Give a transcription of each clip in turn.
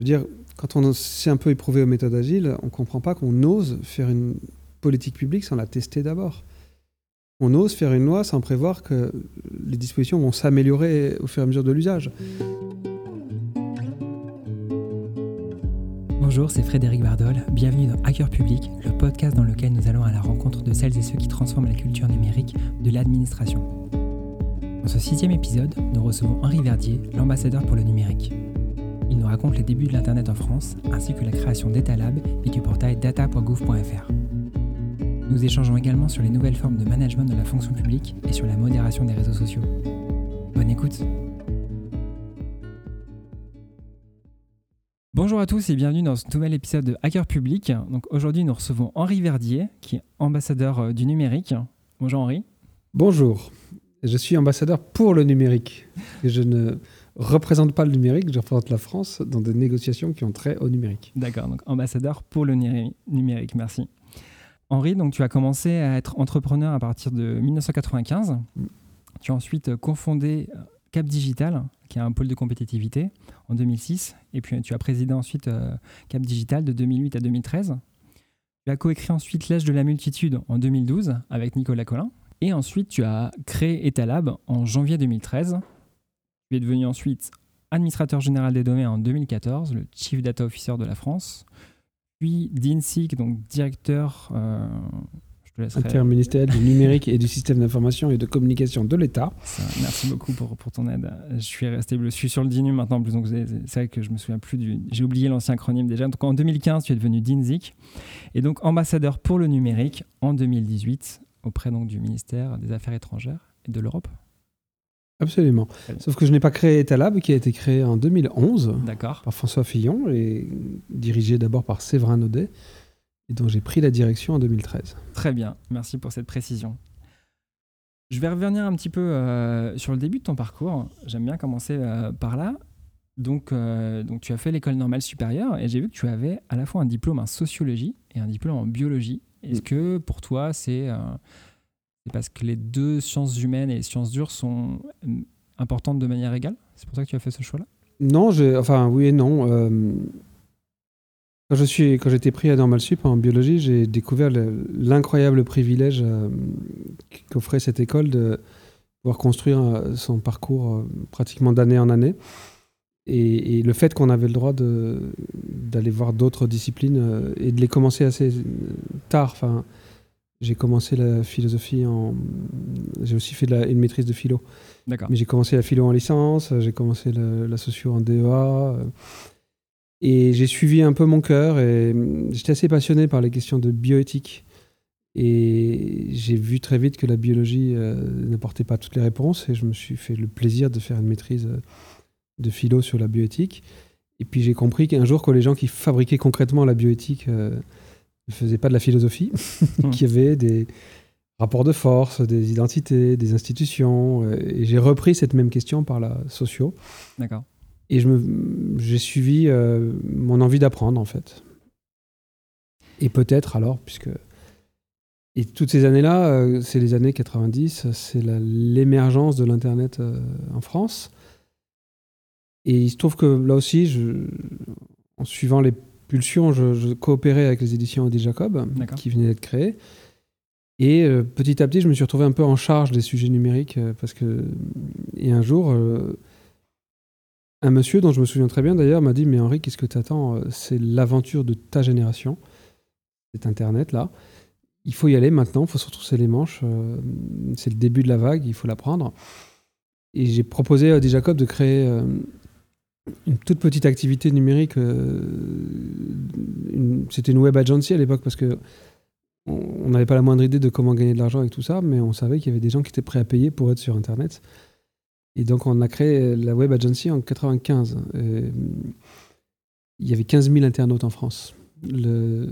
Je veux dire, quand on s'est un peu éprouvé aux méthodes agiles, on ne comprend pas qu'on ose faire une politique publique sans la tester d'abord. On ose faire une loi sans prévoir que les dispositions vont s'améliorer au fur et à mesure de l'usage. Bonjour, c'est Frédéric Bardol. Bienvenue dans Hacker Public, le podcast dans lequel nous allons à la rencontre de celles et ceux qui transforment la culture numérique de l'administration. Dans ce sixième épisode, nous recevons Henri Verdier, l'ambassadeur pour le numérique. Il nous raconte les débuts de l'Internet en France, ainsi que la création d'EtaLab et du portail data.gouv.fr. Nous échangeons également sur les nouvelles formes de management de la fonction publique et sur la modération des réseaux sociaux. Bonne écoute Bonjour à tous et bienvenue dans ce nouvel épisode de Hacker Public. Donc aujourd'hui nous recevons Henri Verdier, qui est ambassadeur euh, du numérique. Bonjour Henri. Bonjour, je suis ambassadeur pour le numérique. Représente pas le numérique, je représente la France dans des négociations qui ont trait au numérique. D'accord, donc ambassadeur pour le numérique, merci. Henri, donc tu as commencé à être entrepreneur à partir de 1995. Mm. Tu as ensuite cofondé euh, Cap Digital, qui est un pôle de compétitivité, en 2006. Et puis tu as présidé ensuite euh, Cap Digital de 2008 à 2013. Tu as coécrit ensuite L'âge de la multitude en 2012 avec Nicolas Collin. Et ensuite, tu as créé Etalab en janvier 2013 tu es devenu ensuite administrateur général des données en 2014, le Chief Data Officer de la France. Puis DINSIC, donc directeur euh, interministériel du numérique et du système d'information et de communication de l'État. Merci beaucoup pour, pour, ton aide. Je suis resté, je suis sur le DINU maintenant, plus donc c'est vrai que je me souviens plus du, j'ai oublié l'ancien acronyme déjà. Donc en 2015, tu es devenu DINSIC et donc ambassadeur pour le numérique en 2018 auprès donc du ministère des Affaires étrangères et de l'Europe. Absolument. Sauf que je n'ai pas créé Etalab, qui a été créé en 2011 par François Fillon et dirigé d'abord par Séverin Naudet, et dont j'ai pris la direction en 2013. Très bien, merci pour cette précision. Je vais revenir un petit peu euh, sur le début de ton parcours. J'aime bien commencer euh, par là. Donc, euh, donc, tu as fait l'école normale supérieure et j'ai vu que tu avais à la fois un diplôme en sociologie et un diplôme en biologie. Est-ce que pour toi, c'est parce que les deux sciences humaines et les sciences dures sont euh, importantes de manière égale? C'est pour ça que tu as fait ce choix-là? Non, enfin oui et non. Euh, quand je suis, j'étais pris à Normal Sup en biologie, j'ai découvert l'incroyable privilège euh, qu'offrait cette école de pouvoir construire son parcours pratiquement d'année en année. Et, le fait qu'on avait le droit d'aller voir d'autres disciplines et de les commencer assez tard. J'ai commencé la philosophie en. J'ai aussi fait une maîtrise de philo. D'accord. Mais j'ai commencé la philo en licence, j'ai commencé la socio en DEA. Euh, et j'ai suivi un peu mon cœur et hum, j'étais assez passionné par les questions de bioéthique. Et j'ai vu très vite que la biologie euh, n'apportait pas toutes les réponses et je me suis fait le plaisir de faire une maîtrise euh, de philo sur la bioéthique. Et puis j'ai compris qu'un jour que les gens qui fabriquaient concrètement la bioéthique ne faisait pas de la philosophie, qui avait des rapports de force, des identités, des institutions. Euh, et j'ai repris cette même question par la socio. D'accord. Et j'ai suivi euh, mon envie d'apprendre, en fait. Et peut-être alors, puisque. Et toutes ces années-là, euh, c'est les années 90, c'est l'émergence de l'Internet en France. Et il se trouve que là aussi, je, en suivant les Pulsion, je, coopérais avec les éditions Odile Jacob, qui venaient d'être créées. Et euh, petit à petit, je me suis retrouvé un peu en charge des sujets numériques euh, parce que. Et un jour, euh, un monsieur dont je me souviens très bien d'ailleurs m'a dit Mais Henri, qu'est-ce que tu attends C'est l'aventure de ta génération. C'est Internet là. Il faut y aller maintenant, il faut se retrousser les manches. c'est le début de la vague, il faut la prendre. Et j'ai proposé à Odile Jacob de créer une toute petite activité numérique. Euh, c'était une web agency à l'époque parce que on n'avait pas la moindre idée de comment gagner de l'argent avec tout ça, mais on savait qu'il y avait des gens qui étaient prêts à payer pour être sur Internet. Et donc on a créé la web agency en 95. il y avait 15 000 internautes en France. Le,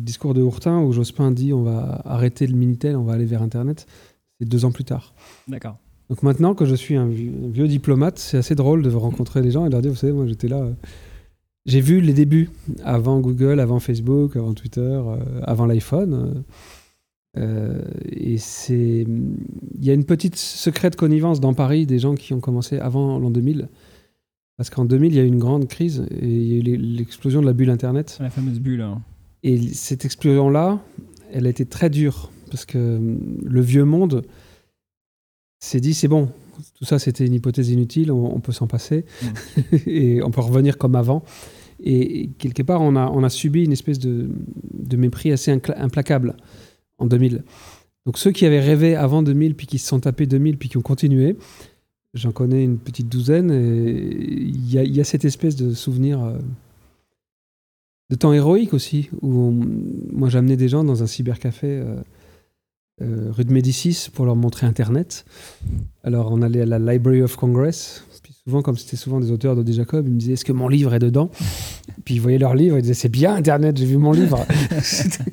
discours de Hourtin où Jospin dit on va arrêter le Minitel, on va aller vers Internet, c'est deux ans plus tard. D'accord. Donc maintenant, que je suis un vieux, diplomate, c'est assez drôle de rencontrer les gens et de leur dire, vous savez, moi j'étais là. Euh, j'ai vu les débuts avant Google, avant Facebook, avant Twitter, euh, avant l'iPhone. Euh, et c'est, il y a une petite secrète connivence dans Paris des gens qui ont commencé avant l'an 2000 Parce qu'en 2000, il y a eu une grande crise et il y a eu l'explosion de la bulle Internet. La fameuse bulle. Hein. Et cette explosion-là, elle a été très dure parce que hum, le vieux monde s'est dit c'est bon, tout ça c'était une hypothèse inutile, on, peut s'en passer mm. et on peut revenir comme avant. Et, quelque part, on a, on a subi une espèce de, de mépris assez implacable en 2000. Donc ceux qui avaient rêvé avant 2000, puis qui se sont tapés 2000, puis qui ont continué, j'en connais une petite douzaine, et il y, y a, cette espèce de souvenir euh, de temps héroïque aussi, où moi j'amenais des gens dans un cybercafé euh, euh, rue de Médicis pour leur montrer Internet. Alors on allait à la Library of Congress, puis souvent comme c'était souvent des auteurs de Jacob, ils me disaient est-ce que mon livre est dedans? Puis ils voyaient leur livre, ils disaient c'est bien Internet, j'ai vu mon livre.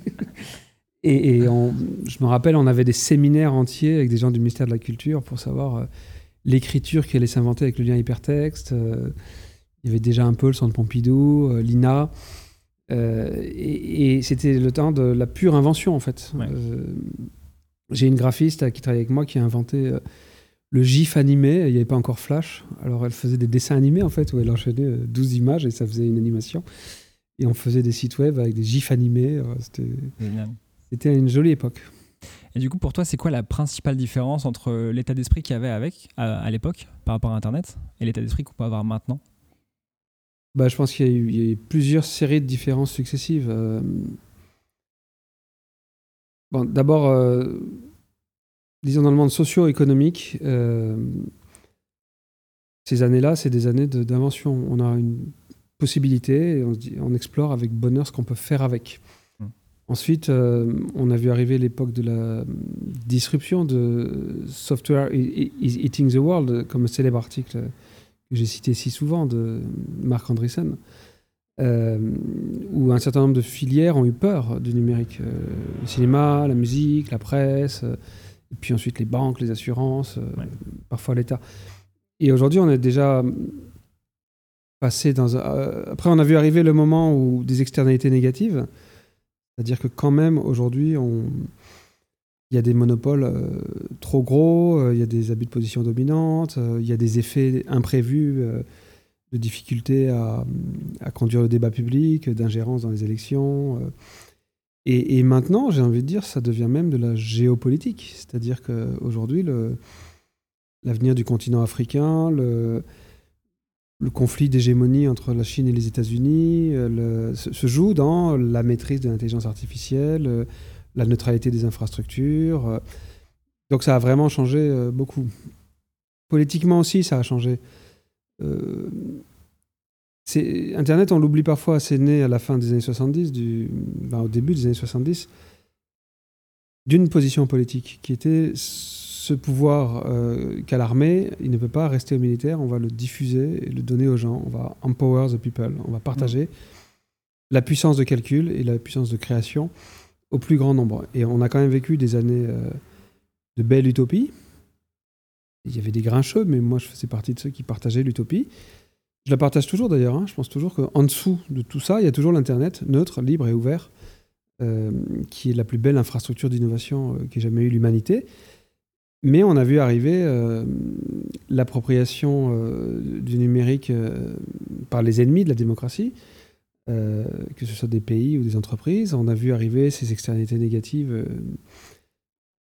et, je me rappelle, on avait des séminaires entiers avec des gens du ministère de la Culture pour savoir euh, l'écriture qui allait s'inventer avec le lien hypertexte. il y avait déjà un peu le Centre Pompidou, l'INA. Euh, et, c'était le temps de la pure invention, en fait. Euh, j'ai une graphiste qui travaille avec moi qui a inventé euh, le GIF animé. Il n'y avait pas encore Flash. Alors, elle faisait des dessins animés, en fait, où elle enchaînait 12 images et ça faisait une animation. Et on faisait des sites web avec des GIFs animés. C'était une jolie époque. Et du coup, pour toi, c'est quoi la principale différence entre l'état d'esprit qu'il y avait avec, à, à l'époque par rapport à Internet et l'état d'esprit qu'on peut avoir maintenant? Bah, Je pense qu'il y, a eu plusieurs séries de différences successives. Euh. Bon, D'abord, euh, disons dans le monde socio-économique, euh, ces années-là, c'est des années d'invention. On a une possibilité et on, on explore avec bonheur ce qu'on peut faire avec. Mmh. Ensuite, on a vu arriver l'époque de la disruption de Software is Eating the World, comme un célèbre article que j'ai cité si souvent de Marc Andreessen, euh, où un certain nombre de filières ont eu peur du numérique. Euh, le cinéma, la musique, la presse, euh, et puis ensuite les banques, les assurances, parfois l'État. Et aujourd'hui, on est déjà passé dans après, on a vu arriver le moment où des externalités négatives, c'est-à-dire que quand même, aujourd'hui, on il y a des monopoles trop gros, il y a des abus de position dominante, il y a des effets imprévus de difficulté à, conduire le débat public, d'ingérence dans les élections. Et, maintenant, j'ai envie de dire, ça devient même de la géopolitique. C'est-à-dire qu'aujourd'hui, l'avenir du continent africain, le, conflit d'hégémonie entre la Chine et les États-Unis se, joue dans la maîtrise de l'intelligence artificielle la neutralité des infrastructures. Euh. Donc ça a vraiment changé euh, beaucoup. Politiquement aussi, ça a changé. Euh, Internet, on l'oublie parfois, c'est né à la fin des années 70, du, ben, au début des années 70, d'une position politique qui était ce pouvoir qu'a l'armée, il ne peut pas rester au militaire, on va le diffuser et le donner aux gens, on va empower the people, on va partager mmh. la puissance de calcul et la puissance de création au plus grand nombre. Et on a quand même vécu des années euh, de belle utopie. Il y avait des grincheux, mais moi je faisais partie de ceux qui partageaient l'utopie. Je la partage toujours d'ailleurs. Hein. Je pense toujours qu'en dessous de tout ça, il y a toujours l'Internet, neutre, libre et ouvert, euh, qui est la plus belle infrastructure d'innovation euh, qu'ait jamais eu l'humanité. Mais on a vu arriver l'appropriation du numérique par les ennemis de la démocratie, euh, que ce soit des pays ou des entreprises. On a vu arriver ces externalités négatives euh,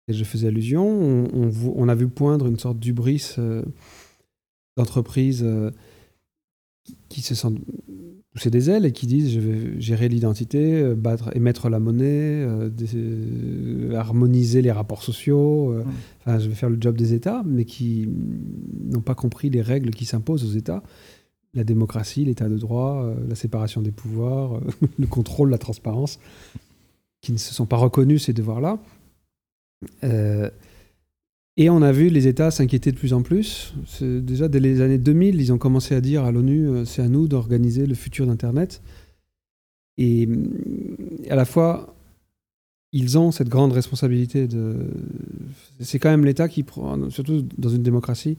et je faisais allusion. On, a vu poindre une sorte d'ubris euh, d'entreprises qui se sentent pousser des ailes et qui disent je vais gérer l'identité, battre, émettre la monnaie, harmoniser les rapports sociaux. Enfin, je vais faire le job des États, mais qui n'ont pas compris les règles qui s'imposent aux États la démocratie, l'état de droit, euh, la séparation des pouvoirs, euh, le contrôle, la transparence, qui ne se sont pas reconnus ces devoirs-là. Euh, et on a vu les États s'inquiéter de plus en plus. Déjà dès les années 2000, ils ont commencé à dire à l'ONU, c'est à nous d'organiser le futur d'Internet. Et à la fois, ils ont cette grande responsabilité de... C'est quand même l'État qui prend, surtout dans une démocratie,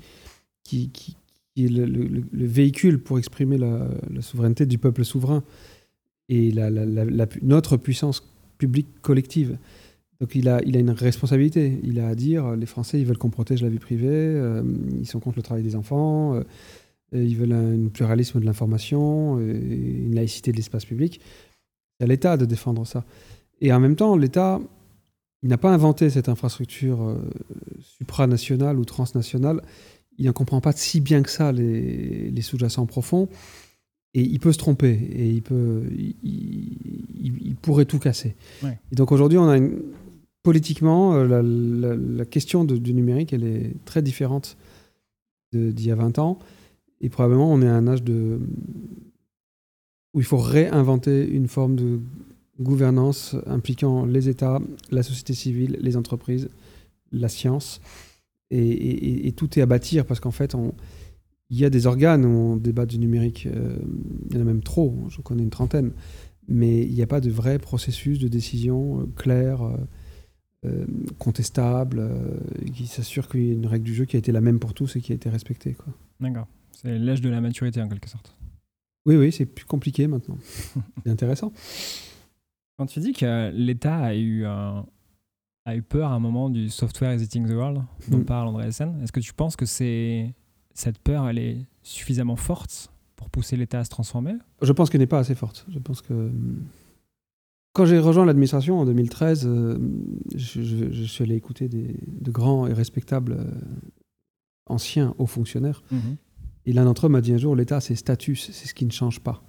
qui, est le, véhicule pour exprimer la, souveraineté du peuple souverain et notre puissance publique collective. Donc il a, il a une responsabilité. Il a à dire, les Français, ils veulent qu'on protège la vie privée, euh, ils sont contre le travail des enfants, euh, ils veulent un, pluralisme de l'information, une laïcité de l'espace public. C'est à l'État de défendre ça. Et en même temps, l'État, il n'a pas inventé cette infrastructure euh, supranationale ou transnationale. Il n'en comprend pas si bien que ça les, sous-jacents profonds. Et il peut se tromper. Et il, peut, il, pourrait tout casser. Et donc aujourd'hui, on a politiquement, euh, la, question du numérique, elle est très différente d'il y a 20 ans. Et probablement, on est à un âge où il faut réinventer une forme de gouvernance impliquant les États, la société civile, les entreprises, la science. Et, tout est à bâtir parce qu'en fait, il y a des organes où on débat du numérique. Euh, il y en a même trop, je connais une trentaine. Mais il n'y a pas de vrai processus de décision euh, clair, euh, contestable, qui s'assure qu'il y a une règle du jeu qui a été la même pour tous et qui a été respectée. D'accord. C'est l'âge de la maturité en quelque sorte. Oui, oui, c'est plus compliqué maintenant. c'est intéressant. Quand tu dis que l'État a eu, a eu peur à un moment du software is eating the world, dont mm. parle André Essen, est-ce que tu penses que c'est cette peur, elle est suffisamment forte pour pousser l'État à se transformer? Je pense qu'elle n'est pas assez forte. Je pense que quand j'ai rejoint l'administration en 2013, euh, je, suis allé écouter des, de grands et respectables euh, anciens hauts fonctionnaires. Mm-hmm. Et l'un d'entre eux m'a dit un jour, l'État, c'est statut, c'est ce qui ne change pas.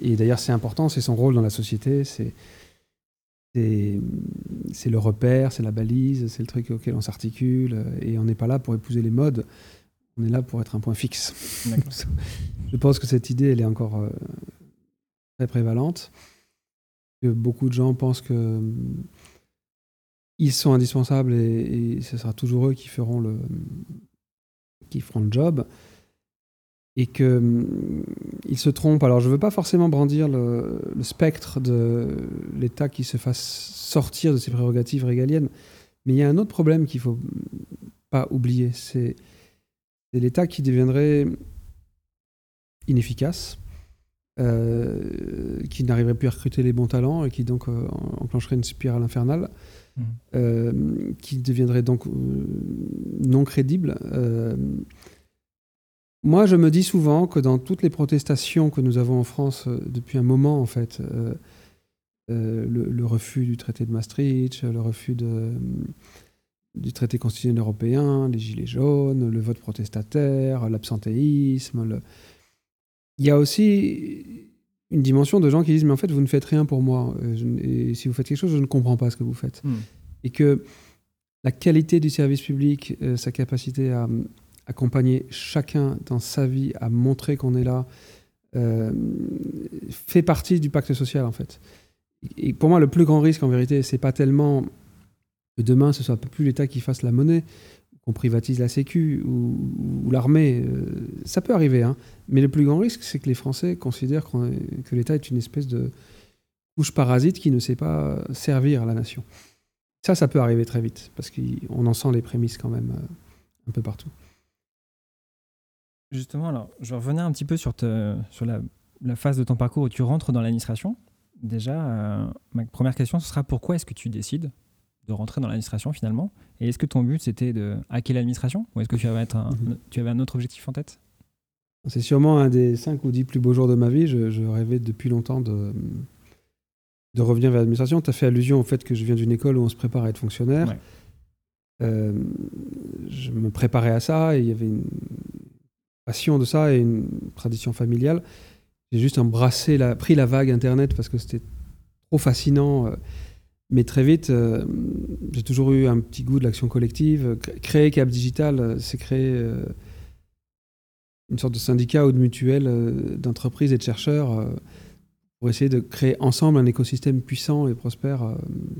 Et d'ailleurs, c'est important, c'est son rôle dans la société, c'est c'est le repère, c'est la balise, c'est le truc auquel on s'articule. Et on n'est pas là pour épouser les modes, on est là pour être un point fixe. Je pense que cette idée, elle est encore euh, très prévalente. Beaucoup de gens pensent que ils sont indispensables et, ce sera toujours eux qui feront le, le job. Et qu'il hum, se trompe. Alors je ne veux pas forcément brandir le, spectre de l'État qui se fasse sortir de ses prérogatives régaliennes, mais il y a un autre problème qu'il ne faut pas oublier, c'est l'État qui deviendrait inefficace, euh, qui n'arriverait plus à recruter les bons talents et qui donc euh, enclencherait une spirale infernale, mmh. euh, qui deviendrait donc non crédible moi, je me dis souvent que dans toutes les protestations que nous avons en France depuis un moment, en fait, le, refus du traité de Maastricht, le refus du traité constitutionnel européen, les gilets jaunes, le vote protestataire, l'absentéisme, il y a aussi une dimension de gens qui disent mais en fait vous ne faites rien pour moi et si vous faites quelque chose je ne comprends pas ce que vous faites hmm. et que la qualité du service public, sa capacité à, accompagner chacun dans sa vie à montrer qu'on est là, euh, fait partie du pacte social en fait. Et pour moi, le plus grand risque en vérité, c'est pas tellement que demain ce soit plus l'État qui fasse la monnaie, qu'on privatise la Sécu ou, l'armée. Euh, ça peut arriver, hein. mais le plus grand risque, c'est que les Français considèrent que l'État est une espèce de couche parasite qui ne sait pas servir la nation. Ça, ça peut arriver très vite, parce qu'on en sent les prémices quand même euh, un peu partout. Justement, alors, je revenais un petit peu sur, sur la, phase de ton parcours où tu rentres dans l'administration. Déjà, euh, ma première question, ce sera pourquoi est-ce que tu décides de rentrer dans l'administration finalement Et est-ce que ton but c'était de hacker l'administration ou est-ce que tu avais, un, mhm. tu avais un autre objectif en tête? C'est sûrement un des 5 ou 10 plus beaux jours de ma vie. Je, rêvais depuis longtemps de, de revenir vers l'administration. Tu as fait allusion au fait que je viens d'une école où on se prépare à être fonctionnaire. Euh, je me préparais à ça et il y avait une, passion de ça et une tradition familiale. J'ai juste embrassé, la, pris la vague Internet parce que c'était trop fascinant. Euh, mais très vite, euh, j'ai toujours eu un petit goût de l'action collective. Créer Cap Digital, euh, c'est créer une sorte de syndicat ou de mutuelle d'entreprises et de chercheurs pour essayer de créer ensemble un écosystème puissant et prospère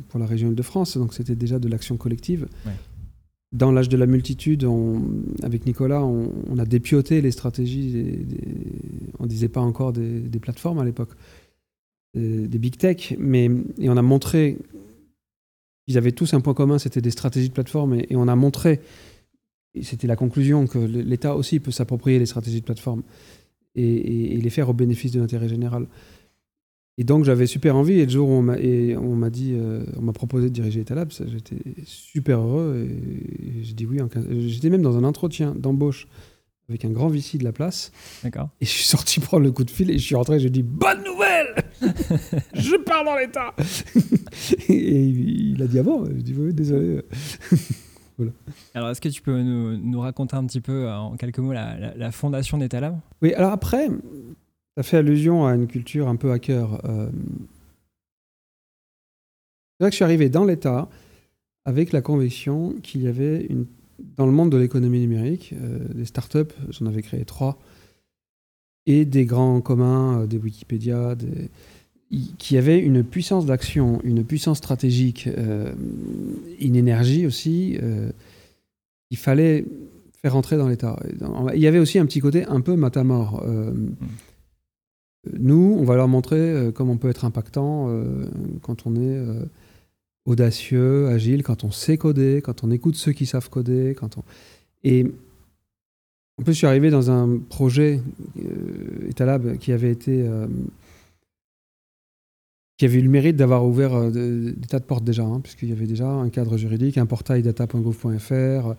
pour la région Île-de-France. Donc c'était déjà de l'action collective dans l'âge de la multitude, avec Nicolas, on, a dépioté les stratégies. on ne disait pas encore des, plateformes à l'époque, des, big tech, mais et on a montré qu'ils avaient tous un point commun, c'était des stratégies de plateforme, et, on a montré, et c'était la conclusion, que l'État aussi peut s'approprier les stratégies de plateforme et, les faire au bénéfice de l'intérêt général. Et donc j'avais super envie et le jour où on m'a dit, euh, on m'a proposé de diriger Etalab, j'étais super heureux et, j'ai dit oui. J'étais même dans un entretien d'embauche avec un grand VC de la place. D'accord. Et je suis sorti prendre le coup de fil et je suis rentré et j'ai dit Bonne nouvelle Je pars dans l'État Et il a dit Ah bon Je dis Oui, désolé. Alors, est-ce que tu peux nous, raconter un petit peu, euh, en quelques mots, la, fondation d'État Lab? Oui, alors après, ça fait allusion à une culture un peu hacker. Euh... C'est vrai que je suis arrivé dans l'État avec la conviction qu'il y avait une, dans le monde de l'économie numérique, euh, des startups, j'en avais créé trois, et des grands communs, euh, des Wikipédia, des, qui avaient une puissance d'action, une puissance stratégique, euh, une énergie aussi, il fallait faire rentrer dans l'État. Il y avait aussi un petit côté un peu matamor. Mm. Nous, on va leur montrer comment on peut être impactant quand on est audacieux, agile, quand on sait coder, quand on écoute ceux qui savent coder, quand on... Et en plus, je suis arrivé dans un projet euh, qui avait été... Euh, qui avait eu le mérite d'avoir ouvert euh, des tas de portes déjà, hein, puisqu'il y avait déjà un cadre juridique, un portail data.gouv.fr,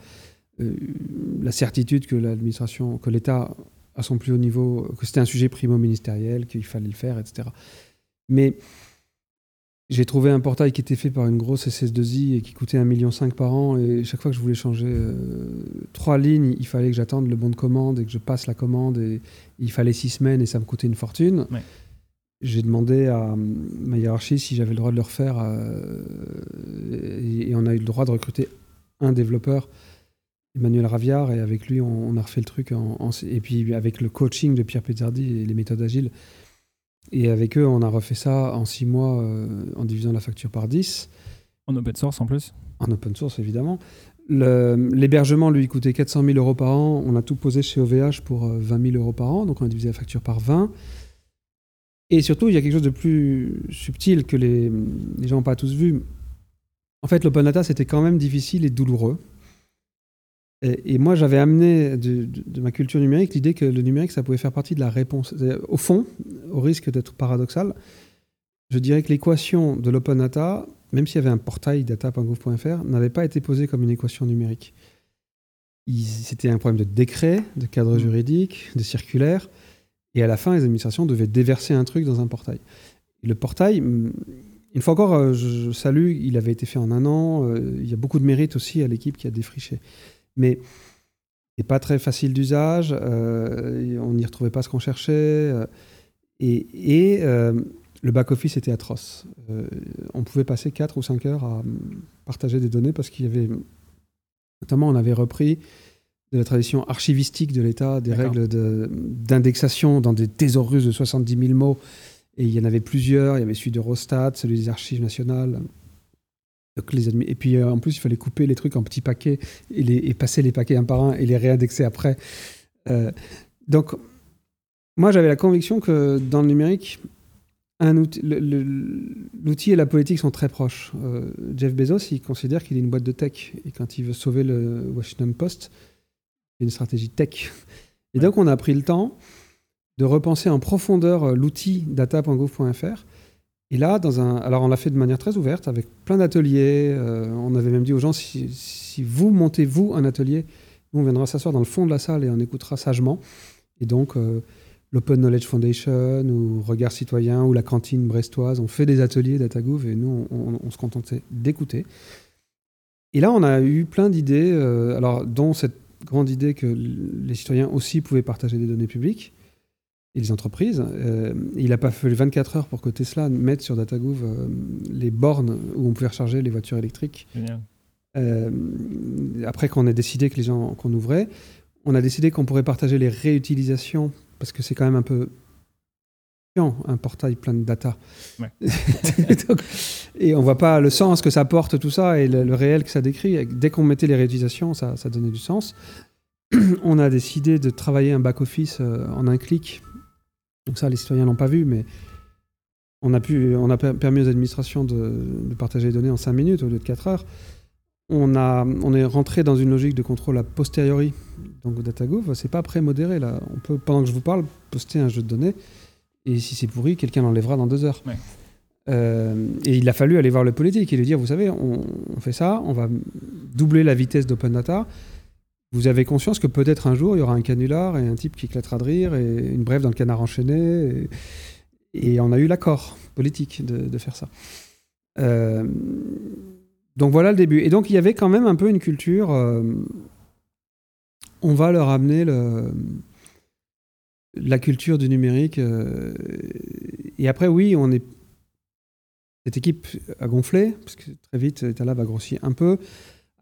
la certitude que l'administration, que l'État à son plus haut niveau, que c'était un sujet primo-ministériel, qu'il fallait le faire, etc. Mais j'ai trouvé un portail qui était fait par une grosse SS2I et qui coûtait 1,5 million par an. Et chaque fois que je voulais changer euh, trois lignes, il fallait que j'attende le bon de commande et que je passe la commande. Et il fallait six semaines et ça me coûtait une fortune. J'ai demandé à ma hiérarchie si j'avais le droit de le refaire. Euh, et, on a eu le droit de recruter un développeur, Emmanuel Raviard. Et avec lui, on, a refait le truc. et puis avec le coaching de Pierre Pezzardi et les méthodes agiles et avec eux, on a refait ça en six mois euh, en divisant la facture par 10. En open source en plus En open source, évidemment. L'hébergement, lui, coûtait 400 000 euros par an. On a tout posé chez OVH pour 20 euh, 000 euros par an. Donc, on a divisé la facture par 20. Et surtout, il y a quelque chose de plus subtil que les, les gens n'ont pas tous vu. En fait, l'open data, c'était quand même difficile et douloureux. Et, moi, j'avais amené de, ma culture numérique l'idée que le numérique, ça pouvait faire partie de la réponse. Au fond, au risque d'être paradoxal, je dirais que l'équation de l'open data, même s'il y avait un portail data.gouv.fr, n'avait pas été posée comme une équation numérique. C'était un problème de décret, de cadre mmh. juridique, de circulaire. Et à la fin, les administrations devaient déverser un truc dans un portail. Et le portail, une fois encore, euh, je, salue, il avait été fait en un an. Euh, il y a beaucoup de mérite aussi à l'équipe qui a défriché mais n'est pas très facile d'usage. Euh, on n'y retrouvait pas ce qu'on cherchait. Euh, et, euh, le back-office était atroce. on pouvait passer 4 ou 5 heures à partager des données parce qu'il y avait. Notamment, on avait repris de la tradition archivistique de l'État, des règles d'indexation dans des thésaurus de 70 000 mots. Et il y en avait plusieurs. Il y avait celui d'Eurostat, celui des archives nationales. Et puis euh, en plus, il fallait couper les trucs en petits paquets et, les, passer les paquets un par un et les réindexer après. Euh, donc, moi, j'avais la conviction que dans le numérique, l'outil et la politique sont très proches. Euh, Jeff Bezos, il considère qu'il est une boîte de tech. Et quand il veut sauver le Washington Post, il y a une stratégie tech. Et donc, on a pris le temps de repenser en profondeur l'outil data.gouv.fr et là, dans un... alors on l'a fait de manière très ouverte, avec plein d'ateliers. Euh, on avait même dit aux gens, si, vous montez, vous, un atelier, nous, on viendra s'asseoir dans le fond de la salle et on écoutera sagement. Et donc, euh, l'Open Knowledge Foundation ou Regard Citoyen ou la cantine brestoise ont fait des ateliers DataGouv et nous, on, se contentait d'écouter. Et là, on a eu plein d'idées, euh, alors dont cette grande idée que les citoyens aussi pouvaient partager des données publiques et les entreprises. Euh, il n'a pas fallu 24 heures pour que Tesla mette sur DataGouv euh, les bornes où on pouvait recharger les voitures électriques. Euh, après qu'on ait décidé que les gens qu'on ouvrait, on a décidé qu'on pourrait partager les réutilisations parce que c'est quand même un peu un portail plein de data. et on voit pas le sens que ça porte tout ça et le, réel que ça décrit. Dès qu'on mettait les réutilisations, ça, ça donnait du sens. on a décidé de travailler un back-office en un clic donc ça, les citoyens l'ont pas vu, mais on a, pu, on a permis aux administrations de, partager les données en 5 minutes au lieu de 4 heures. On, a, on est rentré dans une logique de contrôle a posteriori. Donc DataGouv, c'est pas pré-modéré là. On peut, pendant que je vous parle, poster un jeu de données. Et si c'est pourri, quelqu'un l'enlèvera dans deux heures. Euh, et il a fallu aller voir le politique et lui dire, vous savez, on, on, fait ça, on va doubler la vitesse d'open data. Vous avez conscience que peut-être un jour, il y aura un canular et un type qui éclatera de rire et une brève dans le canard enchaîné. Et, on a eu l'accord politique de, faire ça. Euh, donc voilà le début. Et donc il y avait quand même un peu une culture. Euh, on va leur amener la culture du numérique. Euh, et après, oui, on est. Cette équipe a gonflé, parce que très vite, Etalab a grossi un peu.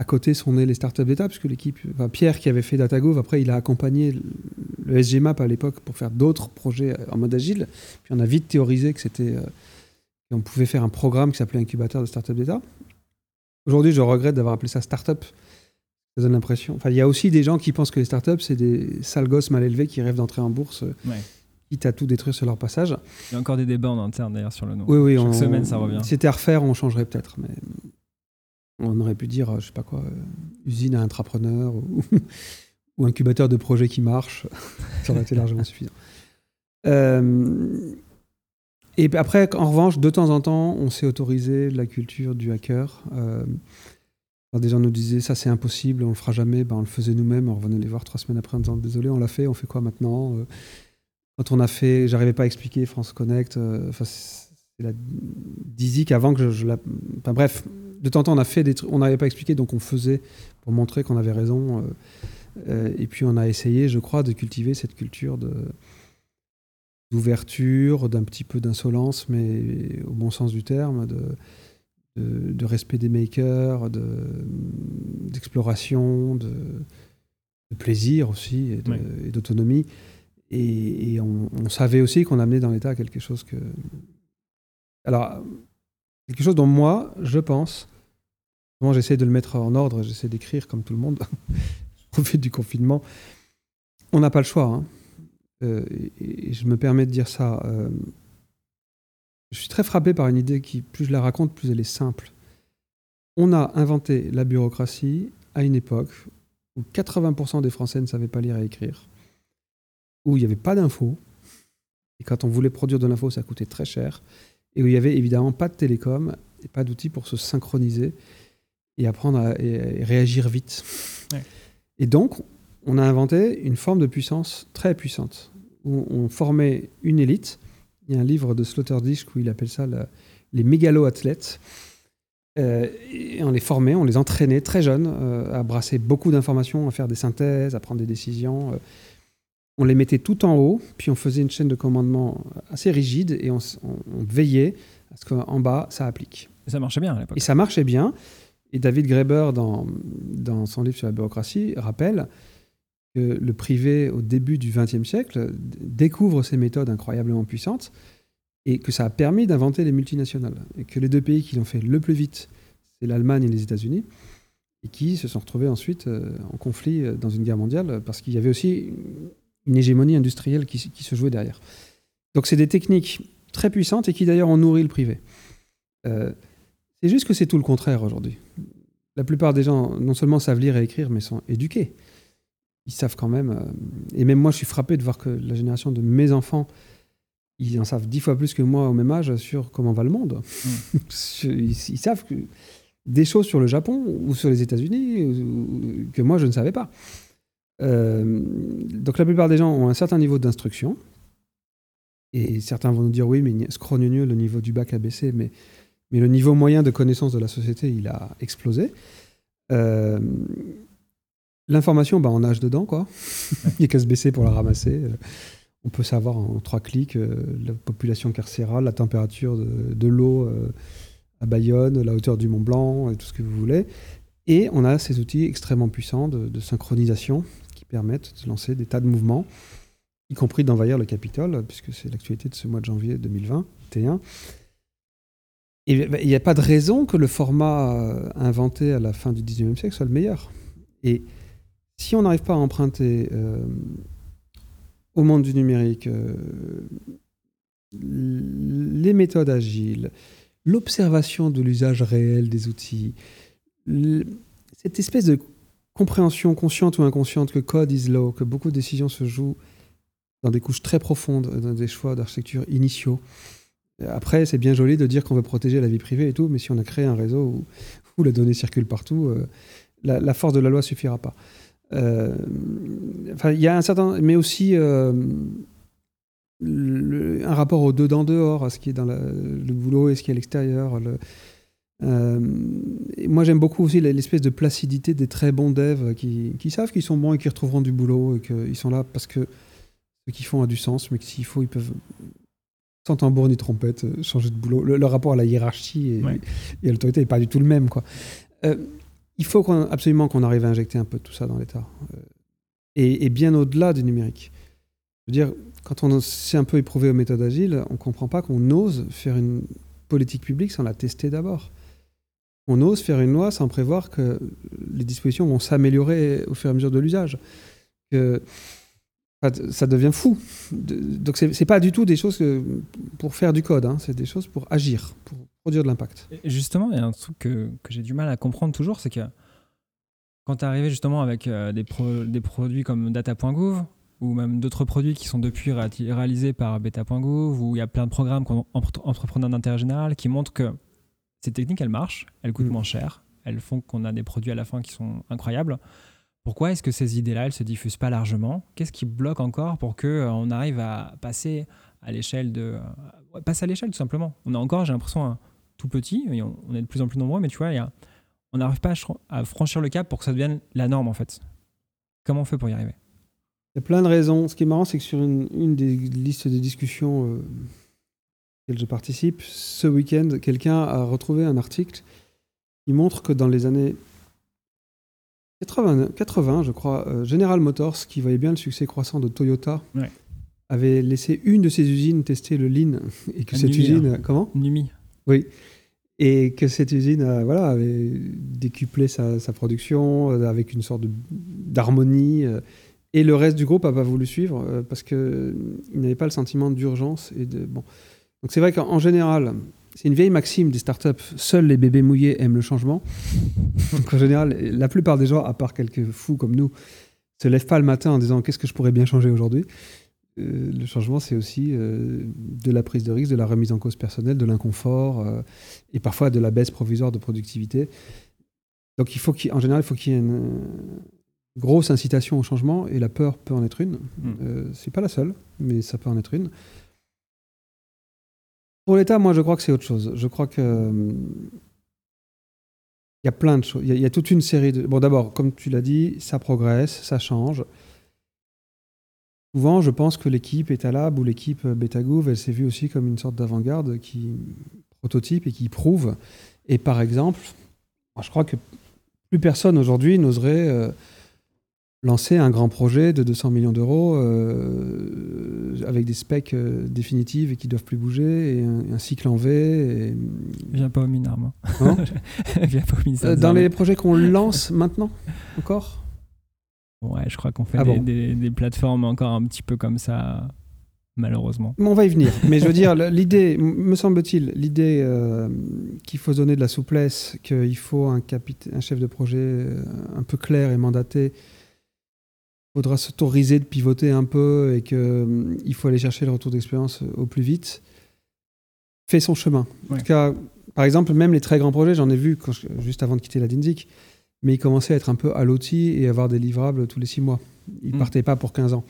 À côté sont nées les startups d'État, puisque l'équipe, Pierre qui avait fait DataGov, après il a accompagné le SGMAP à l'époque pour faire d'autres projets en mode agile. Puis on a vite théorisé que c'était, euh, qu'on pouvait faire un programme qui s'appelait incubateur de startups d'État. Aujourd'hui, je regrette d'avoir appelé ça startup. Ça donne l'impression. Enfin, il y a aussi des gens qui pensent que les startups, c'est des sales gosses mal élevés qui rêvent d'entrer en bourse, euh, quitte à tout détruire sur leur passage. Il y a encore des débats en interne d'ailleurs sur le nom. Oui, oui. Chaque semaine, ça revient. Si c'était à refaire, on changerait peut-être. Mais on aurait pu dire, je sais pas quoi, euh, usine à intrapreneur ou, incubateur de projets qui marche. ça aurait été largement suffisant. Euh, et après, en revanche, de temps en temps, on s'est autorisé la culture du hacker. Euh, des gens nous disaient ça c'est impossible, on le fera jamais, ben, on le faisait nous-mêmes, on revenait les voir trois semaines après en disant désolé, on l'a fait, on fait quoi maintenant? Quand on a fait, j'arrivais pas à expliquer France Connect, c'est la DISIC avant que je, la. Enfin bref, de temps en temps, on a fait des trucs, on n'avait pas expliqué, donc on faisait pour montrer qu'on avait raison. Euh, euh, et puis on a essayé, je crois, de cultiver cette culture de d'ouverture, d'un petit peu d'insolence, mais au bon sens du terme, de, de, respect des makers, d'exploration, de, de, plaisir aussi et d'autonomie. Et, on, on, savait aussi qu'on amenait dans l'État quelque chose que. Alors, quelque chose dont moi, je pense, moi j'essaie de le mettre en ordre, j'essaie d'écrire comme tout le monde, au fait du confinement. On n'a pas le choix. Hein. Euh, je me permets de dire ça. Euh, je suis très frappé par une idée qui, plus je la raconte, plus elle est simple. On a inventé la bureaucratie à une époque où 80% des Français ne savaient pas lire et écrire, où il n'y avait pas d'infos, et quand on voulait produire de l'info, ça coûtait très cher, et où il n'y avait évidemment pas de télécom et pas d'outils pour se synchroniser et apprendre à réagir vite. Et donc, on a inventé une forme de puissance très puissante, où on formait une élite. Il y a un livre de Sloterdijk où il appelle ça les mégalo-athlètes. Euh, et on les formait, on les entraînait très jeunes euh, à brasser beaucoup d'informations, à faire des synthèses, à prendre des décisions. Euh, on les mettait tout en haut, puis on faisait une chaîne de commandement assez rigide et on, veillait à ce qu'en bas, ça applique. Et ça marchait bien à l'époque. Et ça marchait bien. Et David Graeber, dans, dans son livre sur la bureaucratie, rappelle que le privé, au début du XXe siècle, découvre ces méthodes incroyablement puissantes et que ça a permis d'inventer les multinationales. Et que les deux pays qui l'ont fait le plus vite, c'est l'Allemagne et les États-Unis, et qui se sont retrouvés ensuite euh, en conflit euh, dans une guerre mondiale parce qu'il y avait aussi une hégémonie industrielle qui, se jouait derrière. Donc c'est des techniques très puissantes et qui d'ailleurs ont nourri le privé. Euh, c'est juste que c'est tout le contraire aujourd'hui. La plupart des gens, non seulement savent lire et écrire, mais sont éduqués. Ils savent quand même. Euh, et même moi, je suis frappé de voir que la génération de mes enfants, ils en savent dix fois plus que moi au même âge sur comment va le monde. Mm. ils, savent que des choses sur le Japon ou sur les États-Unis que moi, je ne savais pas. Euh, donc la plupart des gens ont un certain niveau d'instruction. Et certains vont nous dire oui, mais scrogneux, le niveau du bac a baissé, mais, mais le niveau moyen de connaissance de la société, il a explosé. Euh, l'information, bah, on nage dedans, quoi. il n'y a qu'à se baisser pour la ramasser. Euh, on peut savoir en trois clics la population carcérale, la température de, l'eau à Bayonne, la hauteur du Mont Blanc, tout ce que vous voulez. Et on a ces outils extrêmement puissants de synchronisation permettent de lancer des tas de mouvements, y compris d'envahir le Capitole, puisque c'est l'actualité de ce mois de janvier 2021. Et il n'y a pas de raison que le format euh, inventé à la fin du 19e siècle soit le meilleur. Et si on n'arrive pas à emprunter euh, au monde du numérique euh, les méthodes agiles, l'observation de l'usage réel des outils, cette espèce de compréhension consciente ou inconsciente que code is law, que beaucoup de décisions se jouent dans des couches très profondes, dans des choix d'architecture initiaux. Après, c'est bien joli de dire qu'on veut protéger la vie privée et tout, mais si on a créé un réseau où, où les données circulent partout, euh, la, force de la loi suffira pas. il y a un certain, mais aussi un rapport au dedans dehors, à ce qui est dans le boulot et ce qui est à l'extérieur. Euh, moi, j'aime beaucoup aussi l'espèce de placidité des très bons devs qui, savent qu'ils sont bons et qui retrouveront du boulot et qu'ils sont là parce que ce qu'ils font a du sens, mais que s'il faut, ils peuvent, sans tambour ni trompette, euh, changer de boulot. Le, rapport à la hiérarchie et, à l'autorité n'est pas du tout le même. Quoi. Euh, il faut absolument qu'on arrive à injecter un peu tout ça dans l'État. et, bien au-delà du numérique. Je veux dire, quand on s'est un peu éprouvé aux méthodes agiles, on ne comprend pas qu'on ose faire une politique publique sans la tester d'abord. On ose faire une loi sans prévoir que les dispositions vont s'améliorer au fur et à mesure de l'usage. Ça devient fou. Donc c'est n'est pas du tout des choses pour faire du code, hein. c'est des choses pour agir, pour produire de l'impact. Justement, il y a un truc que, j'ai du mal à comprendre toujours, c'est que quand tu es arrivé justement avec euh, des, des produits comme data.gouv, ou même d'autres produits qui sont depuis réalisés par beta.gouv, où il y a plein de programmes entrepreneurs d'intérêt général qui montrent que ces techniques, elles marchent, elles coûtent mm. moins cher, elles font qu'on a des produits à la fin qui sont incroyables. Pourquoi est-ce que ces idées-là, elles se diffusent pas largement? Qu'est-ce qui bloque encore pour que euh, on arrive à passer à l'échelle de euh, passer à l'échelle tout simplement? On a encore, j'ai l'impression, un tout petit, on, est de plus en plus nombreux, mais tu vois, on n'arrive pas à, franchir le cap pour que ça devienne la norme en fait. Comment on fait pour y arriver? Il y a plein de raisons. Ce qui est marrant, c'est que sur une, des listes de discussions euh, auxquelles je participe, ce week-end, quelqu'un a retrouvé un article qui montre que dans les années 80, 80 je crois, euh, General Motors, qui voyait bien le succès croissant de Toyota, avait laissé une de ses usines tester le Lean et que cette usine, hein. comment? Numi. Oui. Et que cette usine euh, voilà, avait décuplé sa, sa production avec une sorte d'harmonie. Et le reste du groupe n'a pas voulu suivre euh, parce qu'il euh, n'avait pas le sentiment d'urgence. Et de, bon. Donc c'est vrai qu'en général, c'est une vieille maxime des startups, seuls les bébés mouillés aiment le changement. Donc en général, la plupart des gens, à part quelques fous comme nous, se lèvent pas le matin en disant qu'est-ce que je pourrais bien changer aujourd'hui? Euh, le changement, c'est aussi de la prise de risque, de la remise en cause personnelle, de l'inconfort et parfois de la baisse provisoire de productivité. Donc il faut qu'en général, il faut qu'il y ait une, grosse incitation au changement et la peur peut en être une. Mm. Euh, c'est pas la seule, mais ça peut en être une. Pour l'État, moi, je crois que c'est autre chose. Je crois que il y a plein de choses. Il y, a toute une série de. Bon, d'abord, comme tu l'as dit, ça progresse, ça change. Souvent, je pense que l'équipe Etalab ou l'équipe Betagouv, elle s'est vue aussi comme une sorte d'avant-garde qui prototype et qui prouve. Et par exemple, je crois que plus personne aujourd'hui n'oserait euh, lancer un grand projet de 200 millions d'euros euh, avec des specs euh, définitives et qui doivent plus bouger et un, cycle en V. Et... Viens pas au Minarme. Hein Viens pas au euh, dans les projets qu'on lance maintenant encore? Ouais, je crois qu'on fait ah des, des, plateformes encore un petit peu comme ça, malheureusement. on va y venir. Mais je veux dire, l'idée, me semble-t-il, l'idée qu'il faut donner de la souplesse, qu'il faut un, un chef de projet un peu clair et mandaté faudra s'autoriser de pivoter un peu et qu'il il faut aller chercher le retour d'expérience au plus vite, fait son chemin. En tout cas, par exemple, même les très grands projets, j'en ai vu juste avant de quitter la DINSIC, mais ils commençaient à être un peu à l'outil et avoir des livrables tous les six mois. Ils ne hmm. partaient pas pour 15 ans.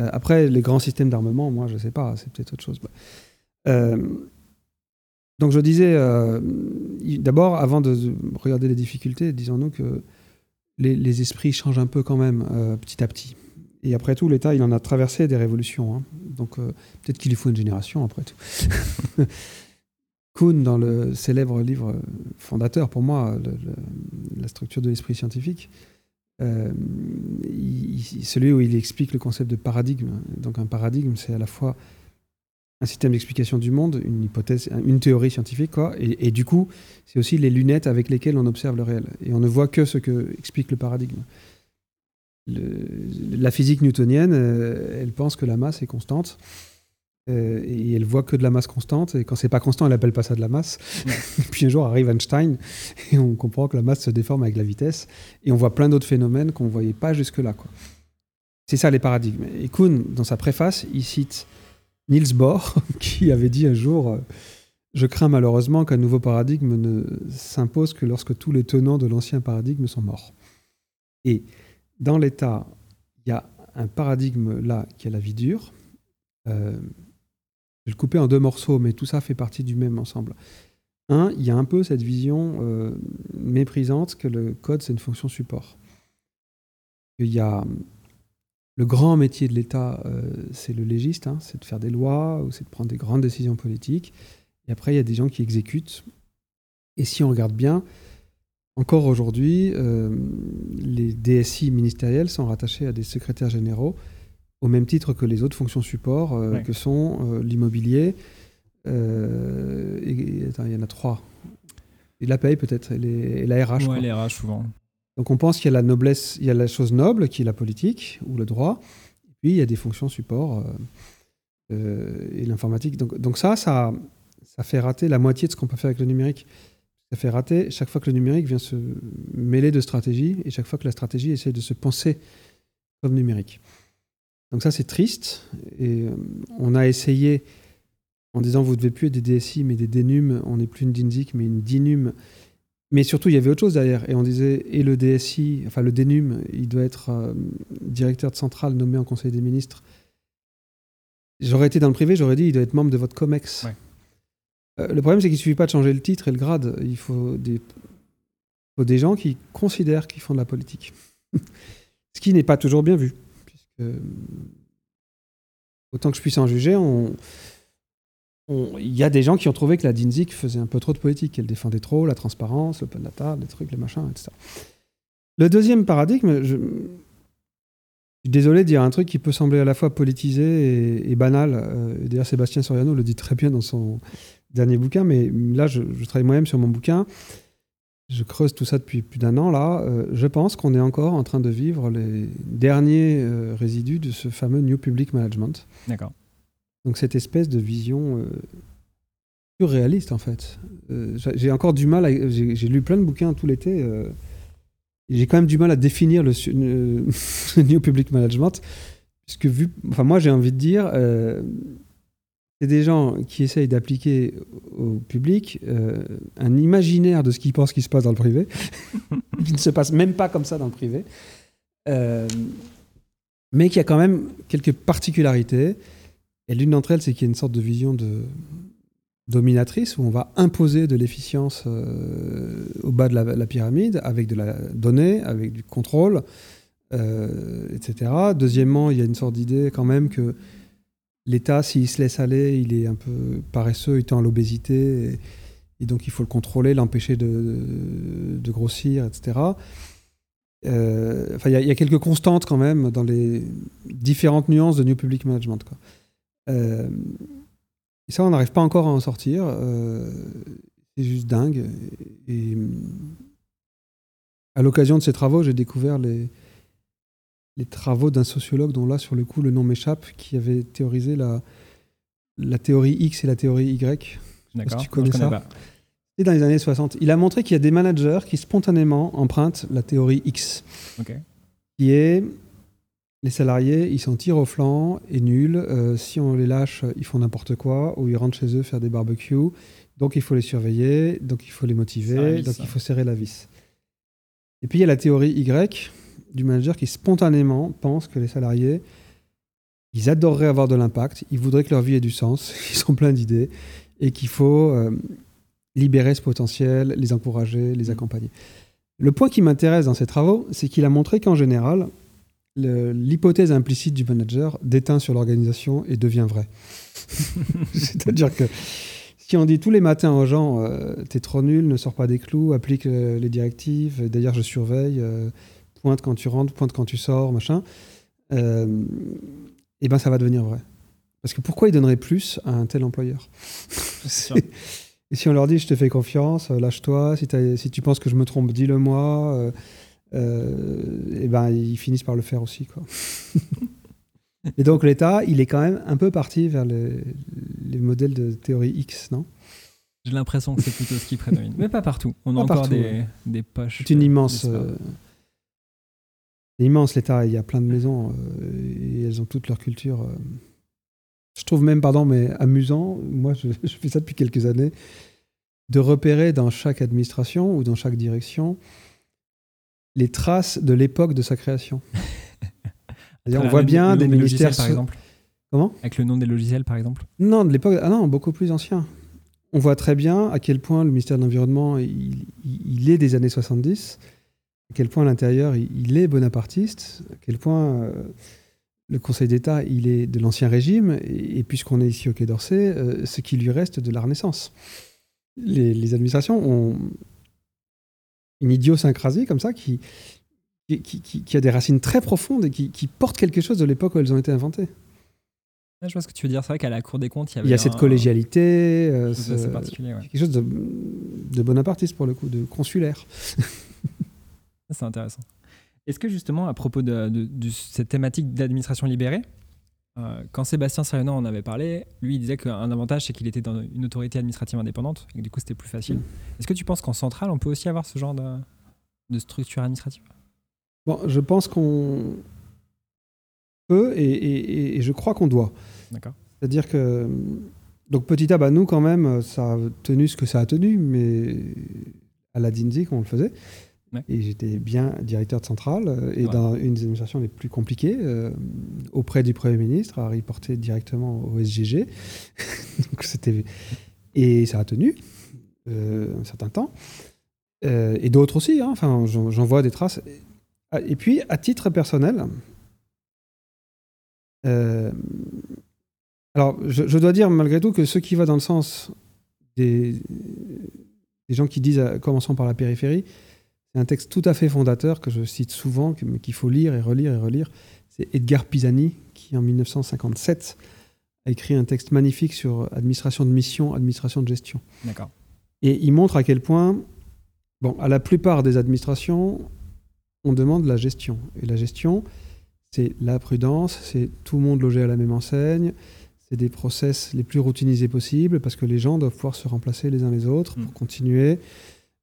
Euh, après, les grands systèmes d'armement, moi, je ne sais pas, c'est peut-être autre chose. Euh, donc je disais, euh, d'abord, avant de regarder les difficultés, disons-nous que les, esprits changent un peu quand même euh, petit à petit. Et après tout, l'État, il en a traversé des révolutions. Hein. Donc euh, peut-être qu'il lui faut une génération après tout. Kuhn, dans le célèbre livre fondateur, pour moi, la structure de l'esprit scientifique, euh, celui où il explique le concept de paradigme. Donc un paradigme, c'est à la fois un système d'explication du monde, une hypothèse, une théorie scientifique, quoi. Et, du coup, c'est aussi les lunettes avec lesquelles on observe le réel. Et on ne voit que ce que explique le paradigme. la physique newtonienne, euh, elle pense que la masse est constante. Euh, et elle voit que de la masse constante. Et quand c'est pas constant, elle appelle pas ça de la masse. puis un jour arrive Einstein et on comprend que la masse se déforme avec la vitesse. Et on voit plein d'autres phénomènes qu'on voyait pas jusque-là. C'est ça les paradigmes. Et Kuhn, dans sa préface, il cite Niels Bohr, qui avait dit un jour euh, Je crains malheureusement qu'un nouveau paradigme ne s'impose que lorsque tous les tenants de l'ancien paradigme sont morts. Et dans l'État, il y a un paradigme là qui est la vie dure. Euh, je vais le couper en deux morceaux, mais tout ça fait partie du même ensemble. Un, il y a un peu cette vision euh, méprisante que le code, c'est une fonction support. Il y a le grand métier de l'État, euh, c'est le légiste, hein, c'est de faire des lois ou c'est de prendre des grandes décisions politiques. Et après, il y a des gens qui exécutent. Et si on regarde bien, encore aujourd'hui, euh, les DSI ministériels sont rattachés à des secrétaires généraux au même titre que les autres fonctions support, euh, que sont l'immobilier. et, il y en a trois. Et la paye peut-être, et, la RH. Oui, les RH souvent. Donc on pense qu'il y a la noblesse, il y a la chose noble qui est la politique ou le droit, puis il y a des fonctions support euh, euh, et l'informatique. Donc, ça, ça, fait rater la moitié de ce qu'on peut faire avec le numérique. Ça fait rater chaque fois que le numérique vient se mêler de stratégie et chaque fois que la stratégie essaie de se penser comme numérique. Donc ça, c'est triste. Et euh, on a essayé, en disant vous devez plus être des DSI, mais des DNUM, on n'est plus une DINZIC, mais une DINUM mais surtout, il y avait autre chose derrière. Et on disait, et le DSI, enfin le DENUM, il doit être euh, directeur de centrale nommé en Conseil des ministres. J'aurais été dans le privé, j'aurais dit, il doit être membre de votre COMEX. Euh, le problème, c'est qu'il ne suffit pas de changer le titre et le grade. Il faut des, faut des gens qui considèrent qu'ils font de la politique. Ce qui n'est pas toujours bien vu. Puisque, autant que je puisse en juger, on, il y a des gens qui ont trouvé que la DINZIC faisait un peu trop de politique, qu'elle défendait trop la transparence, l'open data, les trucs, les machins, etc. Le deuxième paradigme, je, suis désolé de dire un truc qui peut sembler à la fois politisé et, banal. Euh, d'ailleurs, Sébastien Soriano le dit très bien dans son dernier bouquin, mais là, je, travaille moi-même sur mon bouquin. Je creuse tout ça depuis plus d'un an. Là, euh, je pense qu'on est encore en train de vivre les derniers euh, résidus de ce fameux New Public Management. D'accord. Donc cette espèce de vision euh, surréaliste en fait. Euh, j'ai encore du mal, j'ai lu plein de bouquins tout l'été. Euh, j'ai quand même du mal à définir le, New Public Management, puisque vu, enfin moi j'ai envie de dire, c'est des gens qui essayent d'appliquer au public un imaginaire de ce qu'ils pensent qui se passe dans le privé, qui ne se passe même pas comme ça dans le privé, mais qui a quand même quelques particularités. Et l'une d'entre elles, c'est qu'il y a une sorte de vision dominatrice où on va imposer de l'efficience euh, au bas de la, pyramide avec de la donnée, avec du contrôle, euh, etc. Deuxièmement, il y a une sorte d'idée quand même que l'État, s'il se laisse aller, il est un peu paresseux, il tend à l'obésité, et, donc il faut le contrôler, l'empêcher de, grossir, etc. Euh, il y, a quelques constantes quand même dans les différentes nuances de New Public Management. Euh, et ça, on n'arrive pas encore à en sortir. Euh, c'est juste dingue. Et, à l'occasion de ces travaux, j'ai découvert les, les travaux d'un sociologue dont là, sur le coup, le nom m'échappe, qui avait théorisé la, la théorie X et la théorie Y. D'accord. Si tu connais, ça. C'est dans les années 60. Il a montré qu'il y a des managers qui spontanément empruntent la théorie X, qui est les salariés, ils sont tir au flanc et nuls. Euh, si on les lâche, ils font n'importe quoi ou ils rentrent chez eux faire des barbecues. Donc il faut les surveiller, donc il faut les motiver, donc il faut serrer la vis. Et puis il y a la théorie Y du manager qui spontanément pense que les salariés, ils adoreraient avoir de l'impact, ils voudraient que leur vie ait du sens, ils sont pleins d'idées et qu'il faut euh, libérer ce potentiel, les encourager, les mmh. accompagner. Le point qui m'intéresse dans ces travaux, c'est qu'il a montré qu'en général, l'hypothèse implicite du manager déteint sur l'organisation et devient vraie. C'est-à-dire que si on dit tous les matins aux gens euh, t'es trop nul, ne sors pas des clous, applique euh, les directives, d'ailleurs je surveille, euh, pointe quand tu rentres, pointe quand tu sors, machin, et eh ben ça va devenir vrai. Parce que pourquoi ils donneraient plus à un tel employeur? Et si on leur dit je te fais confiance, lâche-toi, si, si, tu penses que je me trompe, dis-le moi et euh, eh ben ils finissent par le faire aussi quoi. et donc l'État, il est quand même un peu parti vers les, modèles de théorie X, non? J'ai l'impression que c'est plutôt ce qui prédomine, mais pas partout. On a encore des, des, poches. C'est une euh, immense. Euh, immense l'État. Il y a plein de maisons et elles ont toute leur culture. Je trouve même, pardon, mais amusant. Moi, je, je fais ça depuis quelques années de repérer dans chaque administration ou dans chaque direction les traces de l'époque de sa création. on voit bien des ministères. par exemple. Comment? Avec le nom des logiciels, par exemple Non, de l'époque. Ah non, beaucoup plus ancien. On voit très bien à quel point le ministère de l'Environnement, il, est des années 70, à quel point à l'intérieur, il, est bonapartiste, à quel point euh, le Conseil d'État, il est de l'Ancien Régime, et, puisqu'on est ici au Quai d'Orsay, euh, ce qui lui reste de la Renaissance. Les, administrations ont une idiosyncrasie comme ça qui, qui, a des racines très profondes et qui, qui porte quelque chose de l'époque où elles ont été inventées. Je vois ce que tu veux dire. C'est vrai qu'à la Cour des comptes, il y avait. Il y a cette collégialité. Euh, particulier. Quelque chose de, de, bonapartiste pour le coup, de consulaire. c'est intéressant. Est-ce que justement, à propos de, cette thématique d'administration libérée, euh, quand Sébastien Sariano en avait parlé, lui il disait qu'un avantage c'est qu'il était dans une autorité administrative indépendante et que du coup c'était plus facile. Est-ce que tu penses qu'en centrale on peut aussi avoir ce genre de, de structure administrative? Bon, je pense qu'on peut et, je crois qu'on doit. D'accord. C'est-à-dire que. Donc, petit A, bah, nous, quand même, ça a tenu ce que ça a tenu, mais à la DINSIC, on le faisait. Et j'étais bien directeur de centrale euh, et dans une des administrations les plus compliquées, euh, auprès du Premier ministre, à reporter directement au SGG. Donc, c'était... Et ça a tenu euh, un certain temps. et d'autres aussi, hein. enfin, j'en vois des traces. Et puis, à titre personnel, alors, je, dois dire malgré tout que ce qui va dans le sens des, des gens qui disent, commençons par la périphérie, c'est un texte tout à fait fondateur que je cite souvent, mais qu'il faut lire et relire et relire. C'est Edgar Pisani qui, en 1957, a écrit un texte magnifique sur administration de mission, administration de gestion. D'accord. Et il montre à quel point, bon, à la plupart des administrations, on demande la gestion. Et la gestion, c'est la prudence, c'est tout le monde logé à la même enseigne, c'est des process les plus routinisés possibles parce que les gens doivent pouvoir se remplacer les uns les autres pour mm. continuer.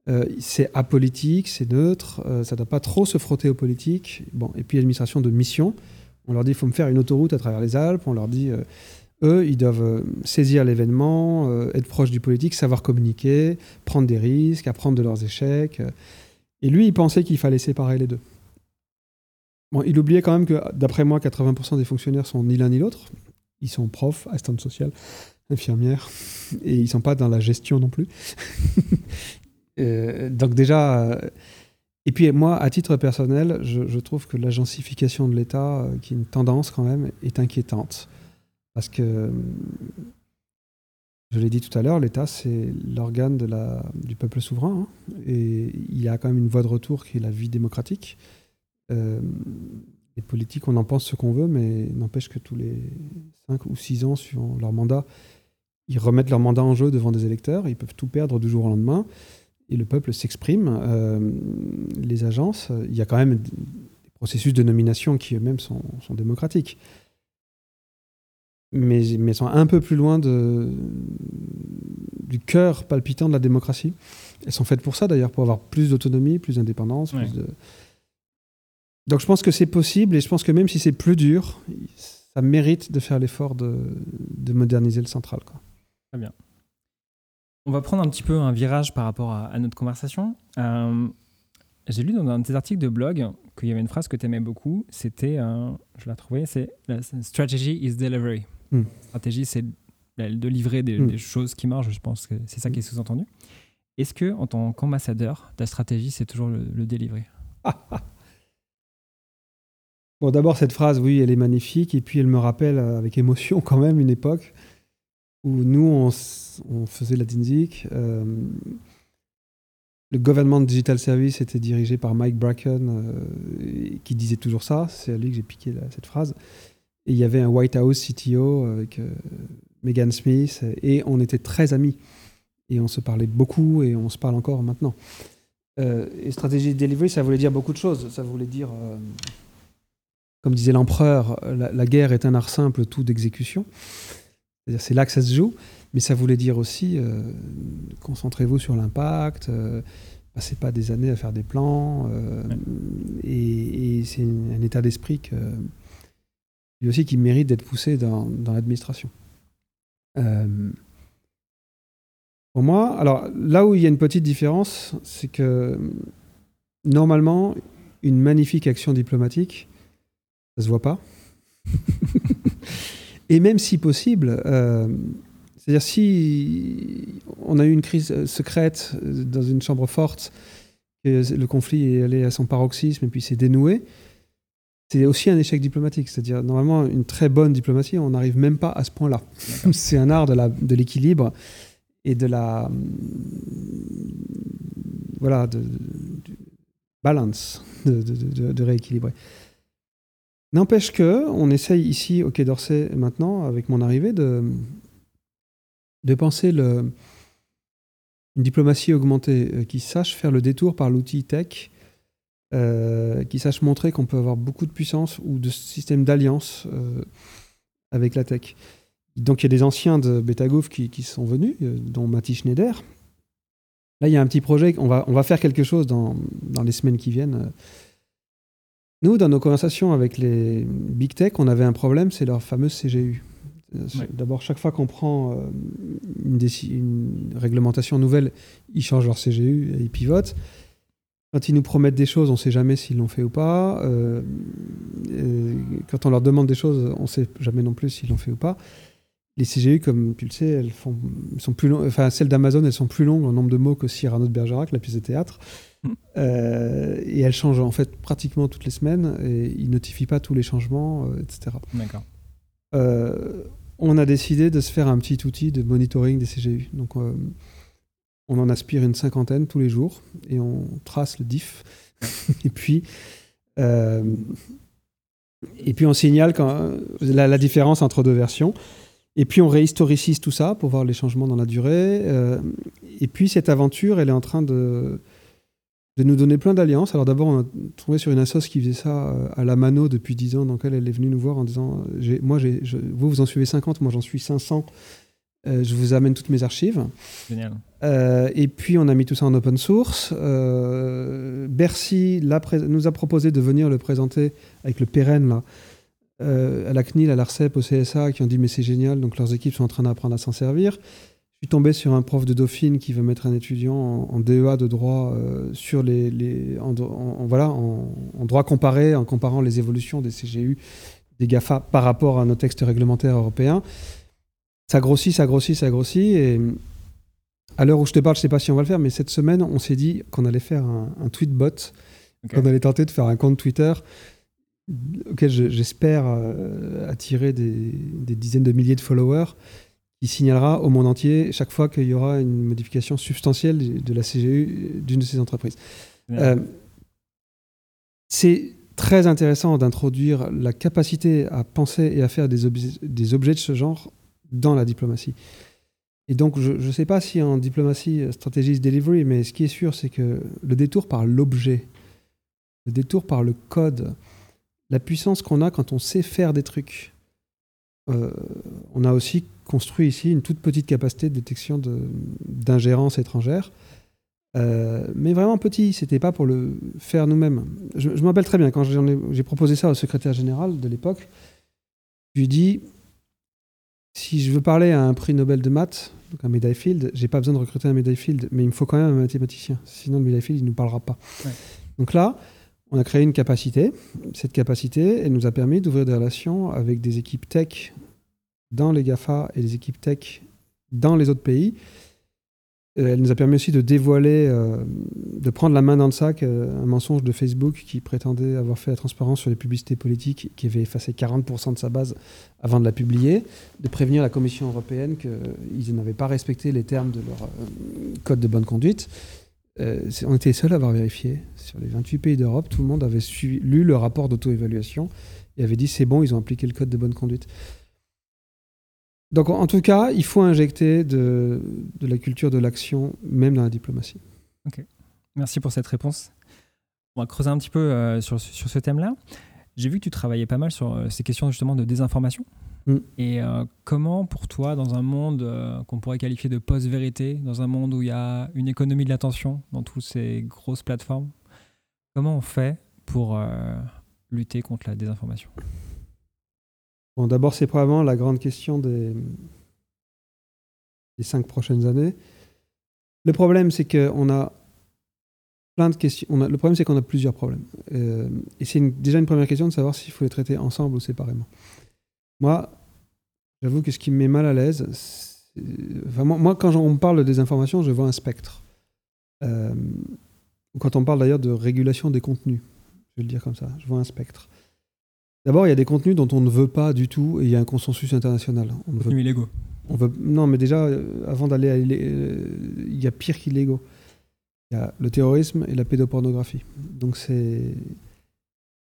Euh, c'est apolitique, c'est neutre, euh, ça ne doit pas trop se frotter aux politiques. Bon, et puis l'administration de mission, on leur dit il faut me faire une autoroute à travers les Alpes, on leur dit euh, eux, ils doivent saisir l'événement, être proche du politique, savoir communiquer, prendre des risques, apprendre de leurs échecs. Et lui, il pensait qu'il fallait séparer les deux il oubliait quand même que, d'après moi, 80% des fonctionnaires sont ni l'un ni l'autre. Ils sont profs, assistantes sociales, infirmières, et ils sont pas dans la gestion non plus. Euh, donc déjà, euh, et puis moi, à titre personnel, je, trouve que l'agencification de l'État, euh, qui est une tendance quand même, est inquiétante. Parce que, je l'ai dit tout à l'heure, l'État, c'est l'organe du peuple souverain, hein, et il y a quand même une voie de retour qui est la vie démocratique. Les politiques, on en pense ce qu'on veut, mais n'empêche que tous les 5 ou 6 ans, suivant leur mandat, ils remettent leur mandat en jeu devant des électeurs, ils peuvent tout perdre du jour au lendemain, et le peuple s'exprime. Euh, les agences, il y a quand même des processus de nomination qui eux-mêmes sont, démocratiques, mais, mais sont un peu plus loin de, du cœur palpitant de la démocratie. Elles sont faites pour ça d'ailleurs, pour avoir plus d'autonomie, plus d'indépendance, de donc je pense que c'est possible et je pense que même si c'est plus dur, ça mérite de faire l'effort de, moderniser le central. Quoi. Très bien. On va prendre un petit peu un virage par rapport à, notre conversation. Euh, j'ai lu dans un de tes articles de blog qu'il y avait une phrase que tu aimais beaucoup. C'était, euh, je l'ai trouvée, c'est Strategy is delivery. Hmm. Stratégie, c'est de livrer des, hmm. des, choses qui marchent. Je pense que c'est ça qui est sous-entendu. Est-ce que, en tant qu'ambassadeur, ta stratégie, c'est toujours le, le délivrer Bon, d'abord, cette phrase, oui, elle est magnifique. Et puis, elle me rappelle euh, avec émotion quand même une époque où nous, on, faisait la DINSIC. Euh, le Government Digital Service était dirigé par Mike Bracken, euh, qui disait toujours ça. C'est à lui que j'ai piqué cette phrase. Et il y avait un White House CTO avec Megan Smith. Et on était très amis. Et on se parlait beaucoup et on se parle encore maintenant. et stratégie de delivery, ça voulait dire beaucoup de choses. Ça voulait dire comme disait l'empereur, la, guerre est un art simple, tout d'exécution. C'est là que ça se joue. Mais ça voulait dire aussi, euh, concentrez-vous sur l'impact, euh, passez pas des années à faire des plans. Euh, et, c'est un état d'esprit que, lui aussi qui mérite d'être poussé dans, dans l'administration. pour moi, alors là où il y a une petite différence, c'est que normalement, une magnifique action diplomatique, ça se voit pas. Et même si possible, euh, c'est-à-dire si on a eu une crise secrète dans une chambre forte, et le conflit est allé à son paroxysme et puis s'est dénoué, c'est aussi un échec diplomatique. C'est-à-dire, normalement, une très bonne diplomatie, on n'arrive même pas à ce point-là. C'est un art de l'équilibre et de la. Voilà, de, balance, de, rééquilibrer. N'empêche que, on essaye ici au Quai d'Orsay maintenant, avec mon arrivée, de, penser une diplomatie augmentée euh, qui sache faire le détour par l'outil tech euh, qui sache montrer qu'on peut avoir beaucoup de puissance ou de systèmes d'alliance euh, avec la tech. Donc il y a des anciens de Betagov qui, qui sont venus, dont Mati Schneider. Là, il y a un petit projet, on va, faire quelque chose dans les semaines qui viennent. Nous, dans nos conversations avec les big tech, on avait un problème, c'est leur fameuse CGU. D'abord, chaque fois qu'on prend une, une, réglementation nouvelle, ils changent leur CGU et ils pivotent. Quand ils nous promettent des choses, on ne sait jamais s'ils l'ont fait ou pas. Euh, quand on leur demande des choses, on ne sait jamais non plus s'ils l'ont fait ou pas. Les CGU, comme tu le sais, elles font, sont plus longues. Enfin, celles d'Amazon, elles sont plus longues en nombre de mots que Cyrano de Bergerac, la pièce de théâtre. Mm. Euh, et elles changent en fait pratiquement toutes les semaines et ils notifient pas tous les changements, euh, etc. D'accord. on a décidé de se faire un petit outil de monitoring des CGU. Donc, on en aspire une cinquantaine tous les jours et on trace le diff. et puis, euh, et puis on signale quand, la, différence entre deux versions. Et puis on réhistoricise tout ça pour voir les changements dans la durée. Euh, et puis cette aventure, elle est en train de, de nous donner plein d'alliances. Alors d'abord, on a trouvé sur une assoce qui faisait ça euh, à la mano depuis 10 ans, donc elle, elle est venue nous voir en disant, moi, vous, vous en suivez 50, moi j'en suis 500. Euh, je vous amène toutes mes archives. Génial. Euh, et puis, on a mis tout ça en open source. Euh, Bercy nous a proposé de venir le présenter avec le pérenne, là, à la CNIL, à l'ARCEP, au CSA, qui ont dit mais c'est génial, donc leurs équipes sont en train d'apprendre à s'en servir. Je suis tombé sur un prof de Dauphine qui veut mettre un étudiant en, DEA de droit sur les, les en, voilà, en, droit comparé, en comparant les évolutions des CGU, des GAFA par rapport à nos textes réglementaires européens ça grossit, ça grossit, ça grossit. Et à l'heure où je te parle, je ne sais pas si on va le faire, mais cette semaine, on s'est dit qu'on allait faire un, tweet bot, qu'on allait tenter de faire un compte Twitter auquel j'espère euh, attirer des, dizaines de milliers de followers, qui signalera au monde entier chaque fois qu'il y aura une modification substantielle de la CGU d'une de ces entreprises. Euh, c'est très intéressant d'introduire la capacité à penser et à faire des, des objets de ce genre dans la diplomatie. Et donc, je ne sais pas si en diplomatie, euh, stratégie delivery, mais ce qui est sûr, c'est que le détour par l'objet, le détour par le code, la puissance qu'on a quand on sait faire des trucs. Euh, on a aussi construit ici une toute petite capacité de détection d'ingérence étrangère, euh, mais vraiment petit, c'était pas pour le faire nous-mêmes. Je, je me rappelle très bien, quand j'ai proposé ça au secrétaire général de l'époque, je lui ai dit si je veux parler à un prix Nobel de maths, donc un médaille Field, j'ai pas besoin de recruter un médaille Field, mais il me faut quand même un mathématicien. Sinon, le médaille Field, il ne nous parlera pas. Donc là, on a créé une capacité. Cette capacité, elle nous a permis d'ouvrir des relations avec des équipes tech dans les GAFA et des équipes tech dans les autres pays euh, elle nous a permis aussi de dévoiler, euh, de prendre la main dans le sac, euh, un mensonge de Facebook qui prétendait avoir fait la transparence sur les publicités politiques, qui avait effacé 40% de sa base avant de la publier, de prévenir la Commission européenne qu'ils n'avaient pas respecté les termes de leur code de bonne conduite. On était les seuls à avoir vérifié. Sur les 28 pays d'Europe, tout le monde avait lu le rapport d'auto-évaluation et avait dit c'est bon, ils ont appliqué le code de bonne conduite. Donc en tout cas, il faut injecter de, la culture de l'action, même dans la diplomatie. Ok, merci pour cette réponse. On va creuser un petit peu euh, sur, ce thème-là. J'ai vu que tu travaillais pas mal sur euh, ces questions justement de désinformation. Mm. Et euh, comment, pour toi, dans un monde qu'on pourrait qualifier de post-vérité, dans un monde où il y a une économie de l'attention dans toutes ces grosses plateformes, comment on fait pour lutter contre la désinformation? Bon, d'abord, c'est probablement la grande question des, des cinq prochaines années. Le problème, c'est qu'on a plein de questions. On a, le problème, c'est qu'on a plusieurs problèmes. Euh, et c'est déjà une première question de savoir s'il faut les traiter ensemble ou séparément. Moi, j'avoue que ce qui me met mal à l'aise, enfin, moi, quand on me parle des informations, je vois un spectre. Euh, quand on parle d'ailleurs de régulation des contenus, je vais le dire comme ça, je vois un spectre. D'abord, il y a des contenus dont on ne veut pas du tout, et il y a un consensus international. On contenus veut... illégaux. On veut... Non, mais déjà, euh, avant d'aller à... Il y a pire qu'illégaux. Il y a le terrorisme et la pédopornographie. Donc c'est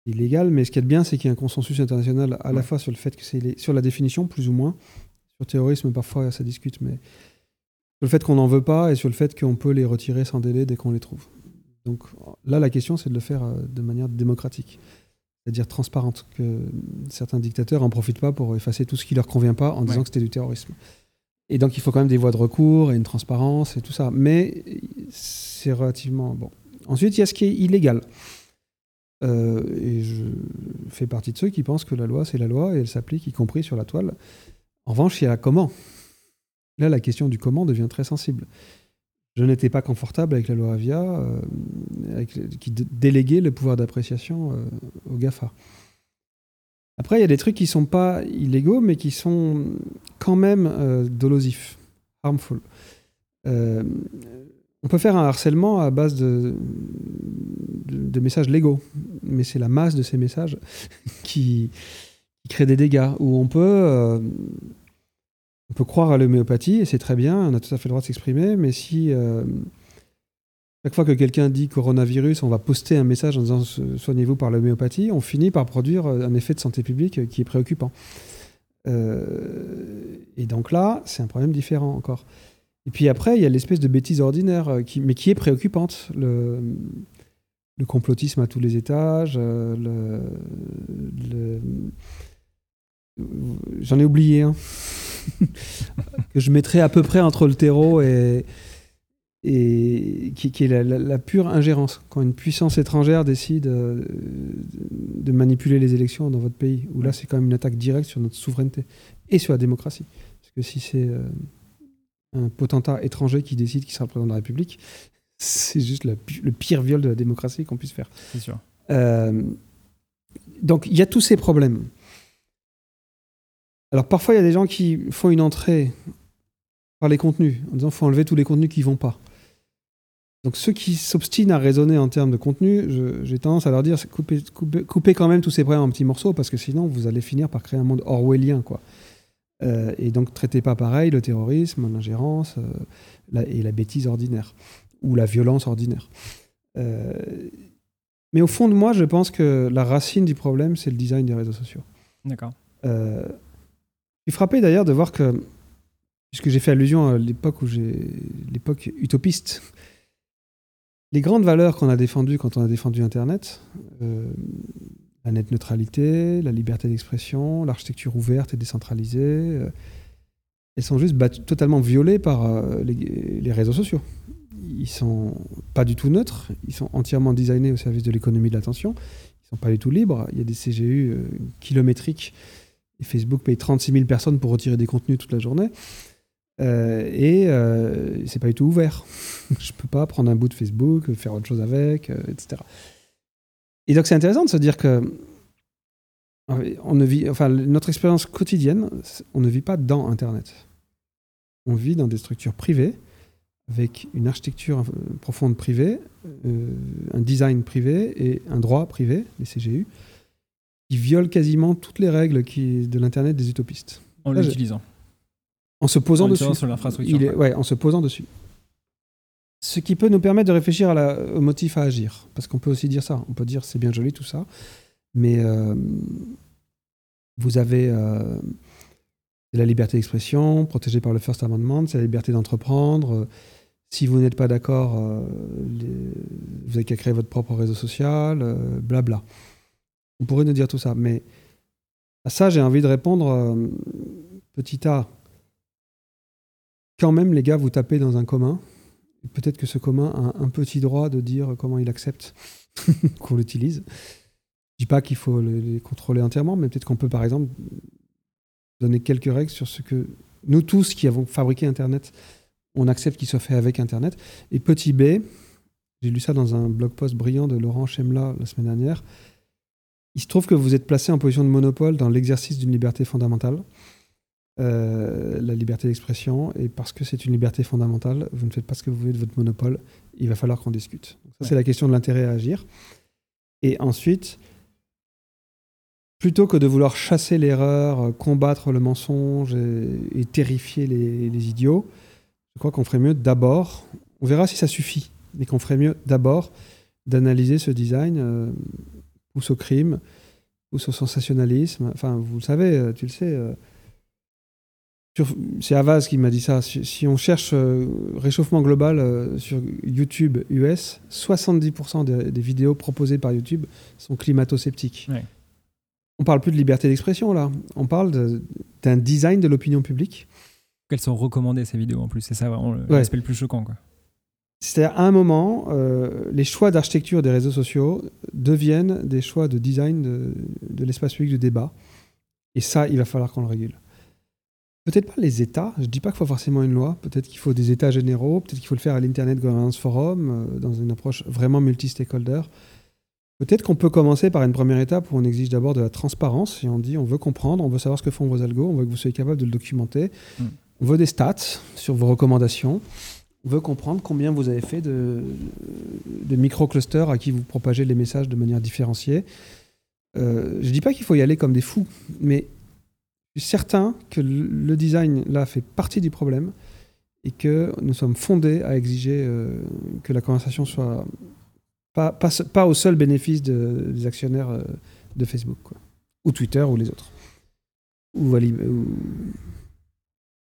illégal, mais ce qui est bien, c'est qu'il y a un consensus international à la fois sur le fait que c'est sur la définition, plus ou moins. Sur le terrorisme, parfois ça discute, mais sur le fait qu'on n'en veut pas et sur le fait qu'on peut les retirer sans délai dès qu'on les trouve. Donc là, la question, c'est de le faire euh, de manière démocratique, c'est-à-dire transparente, que certains dictateurs n'en profitent pas pour effacer tout ce qui leur convient pas en disant que c'était du terrorisme. Et donc, il faut quand même des voies de recours et une transparence et tout ça. Mais c'est relativement bon. Ensuite, il y a ce qui est illégal. Euh, et je fais partie de ceux qui pensent que la loi, c'est la loi et elle s'applique, y compris sur la toile. En revanche, il y a comment? Là, la question du comment devient très sensible. Je n'étais pas confortable avec la loi Avia, euh, qui déléguait le pouvoir d'appréciation euh, au GAFA. Après, il y a des trucs qui sont pas illégaux, mais qui sont quand même dolosifs, harmful. Euh, on peut faire un harcèlement à base de, messages légaux, mais c'est la masse de ces messages qui, crée des dégâts. Où on peut, euh, on peut croire à l'homéopathie, et c'est très bien, on a tout à fait le droit de s'exprimer, mais si chaque fois que quelqu'un dit coronavirus, on va poster un message en disant soignez-vous par l'homéopathie, on finit par produire un effet de santé publique qui est préoccupant. Euh, et donc là, c'est un problème différent encore. Et puis après, il y a l'espèce de bêtise ordinaire, euh, qui, mais qui est préoccupante. Le, le complotisme à tous les étages, euh, le, j'en ai oublié un, que je mettrais à peu près entre le terreau et, et qui, est la, pure ingérence. Quand une puissance étrangère décide euh, de manipuler les élections dans votre pays, où là c'est quand même une attaque directe sur notre souveraineté et sur la démocratie. Parce que si c'est euh, un potentat étranger qui décide qui sera le président de la République, c'est juste le pire viol de la démocratie qu'on puisse faire. C'est sûr. Euh, donc il y a tous ces problèmes. Alors parfois il y a des gens qui font une entrée par les contenus, en disant qu'il faut enlever tous les contenus qui ne vont pas. Donc ceux qui s'obstinent à raisonner en termes de contenu, j'ai tendance à leur dire coupez, coupez, quand même tous ces problèmes en petits morceaux parce que sinon vous allez finir par créer un monde orwellien. Quoi. Euh, et donc traitez pas pareil le terrorisme, l'ingérence euh, et la bêtise ordinaire ou la violence ordinaire. Euh, mais au fond de moi, je pense que la racine du problème, c'est le design des réseaux sociaux. D'accord. je suis frappé d'ailleurs de voir que, puisque j'ai fait allusion à l'époque où j'ai l'époque utopiste les grandes valeurs qu'on a défendues quand on a défendu Internet, la net neutralité, la liberté d'expression, l'architecture ouverte et décentralisée, euh, elles sont juste totalement violées par euh, les, réseaux sociaux. Ils sont pas du tout neutres, ils sont entièrement designés au service de l'économie de l'attention, ils sont pas du tout libres. Il y a des CGU kilométriques et Facebook paye 36 000 personnes pour retirer des contenus toute la journée. Euh, et euh, c'est pas du tout ouvert. je peux pas prendre un bout de Facebook, faire autre chose avec, euh, etc. Et donc c'est intéressant de se dire que on ne vit, enfin, notre expérience quotidienne, on ne vit pas dans Internet. On vit dans des structures privées, avec une architecture profonde privée, un design privé et un droit privé, les CGU, qui violent quasiment toutes les règles qui, de l'Internet des utopistes. En l'utilisant. En se posant dessus. Ouais, en se posant dessus. Ce qui peut nous permettre de réfléchir au motif à agir. Parce qu'on peut aussi dire ça. On peut dire c'est bien joli tout ça, mais euh, vous avez euh, la liberté d'expression protégée par le First Amendment, c'est la liberté d'entreprendre. Si vous n'êtes pas d'accord, euh, vous avez qu'à créer votre propre réseau social, blabla. On pourrait nous dire tout ça, mais à ça j'ai envie de répondre petit A quand même, les gars, vous tapez dans un commun. Peut-être que ce commun a un petit droit de dire comment il accepte qu'on l'utilise. Je dis pas qu'il faut les contrôler entièrement, mais peut-être qu'on peut, par exemple, donner quelques règles sur ce que nous tous qui avons fabriqué Internet, on accepte qu'il soit fait avec Internet. Et petit b, J'ai lu ça dans un blog post brillant de Laurent Chemla la semaine dernière. Il se trouve que vous êtes placé en position de monopole dans l'exercice d'une liberté fondamentale, euh, la liberté d'expression, et parce que c'est une liberté fondamentale, vous ne faites pas ce que vous voulez de votre monopole, il va falloir qu'on discute. ça, c'est la question de l'intérêt à agir. Et ensuite, plutôt que de vouloir chasser l'erreur, combattre le mensonge et, terrifier les, idiots, je crois qu'on ferait mieux d'abord, on verra si ça suffit, mais qu'on ferait mieux d'abord d'analyser ce design, euh, pousse au crime, pousse au sensationnalisme. Enfin, vous le savez, euh, tu le sais. Euh, c'est Avaz qui m'a dit ça. Si, on cherche réchauffement global sur YouTube US, 70% des, vidéos proposées par YouTube sont climato-sceptiques. On parle plus de liberté d'expression là, on parle d'un design de l'opinion publique. Qu'elles sont recommandées ces vidéos en plus, c'est ça vraiment l'aspect le plus choquant. C'est-à-dire, à un moment, euh, les choix d'architecture des réseaux sociaux deviennent des choix de design de, l'espace public de débat. Et ça, il va falloir qu'on le régule. Peut-être pas les États, je ne dis pas qu'il faut forcément une loi, peut-être qu'il faut des États généraux, peut-être qu'il faut le faire à l'Internet Governance Forum, euh, dans une approche vraiment multi-stakeholder. Peut-être qu'on peut commencer par une première étape où on exige d'abord de la transparence et on dit on veut comprendre, on veut savoir ce que font vos algos, on veut que vous soyez capable de le documenter. Mm. On veut des stats sur vos recommandations. On veut comprendre combien vous avez fait de, de micro-clusters à qui vous propagez les messages de manière différenciée. Euh, je ne dis pas qu'il faut y aller comme des fous, mais je suis certain que le design, là, fait partie du problème et que nous sommes fondés à exiger euh, que la conversation soit pas, pas, au seul bénéfice des actionnaires euh, de Facebook, ou Twitter, ou les autres. Ou,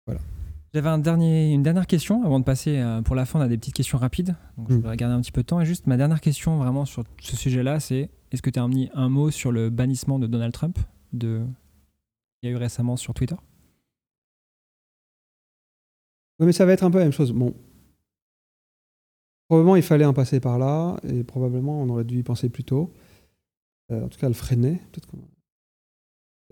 voilà. J'avais un dernier, une dernière question avant de passer euh, pour la fin. On a des petites questions rapides, donc je mm. vais garder un petit peu de temps. Et juste ma dernière question vraiment sur ce sujet-là, c'est est-ce que tu as un, un mot sur le bannissement de Donald Trump de... y a eu récemment sur Twitter? Oui, mais ça va être un peu la même chose. Bon, Probablement, il fallait en passer par là, et probablement, on aurait dû y penser plus tôt. Euh, en tout cas, le freiner.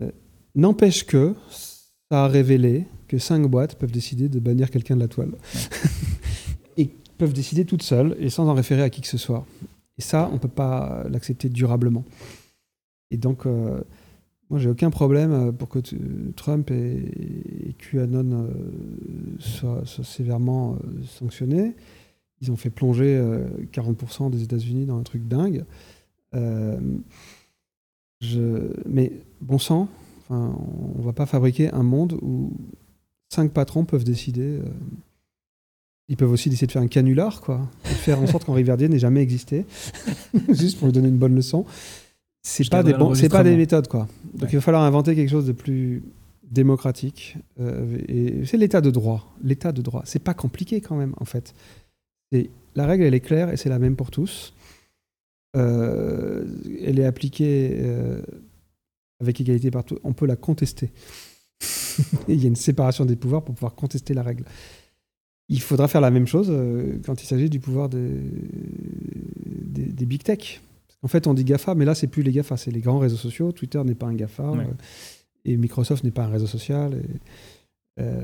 Euh, n'empêche que ça a révélé que cinq boîtes peuvent décider de bannir quelqu'un de la toile. et peuvent décider toutes seules et sans en référer à qui que ce soit. Et ça, on ne peut pas l'accepter durablement. Et donc, euh, moi, j'ai aucun problème pour que Trump et, QAnon soient, sévèrement sanctionnés. Ils ont fait plonger 40% euh, des États-Unis dans un truc dingue. Euh. Mais bon sang, on ne va pas fabriquer un monde où cinq patrons peuvent décider. Euh, ils peuvent aussi décider de faire un canular, quoi, faire en sorte qu'Henri Verdier n'ait jamais existé, juste pour lui donner une bonne leçon. C'est pas des c'est pas des méthodes, quoi. Donc il va falloir inventer quelque chose de plus démocratique. et c'est l'état de droit. L'état de droit, c'est pas compliqué quand même, en fait la règle, elle est claire et c'est la même pour tous. Euh, elle est appliquée euh, avec égalité partout. On peut la contester. il y a une séparation des pouvoirs pour pouvoir contester la règle. Il faudra faire la même chose euh, quand il s'agit du pouvoir des, des, big tech. En fait, on dit GAFA, mais là, c'est plus les GAFA, c'est les grands réseaux sociaux. Twitter n'est pas un GAFA et Microsoft n'est pas un réseau social. Et, euh,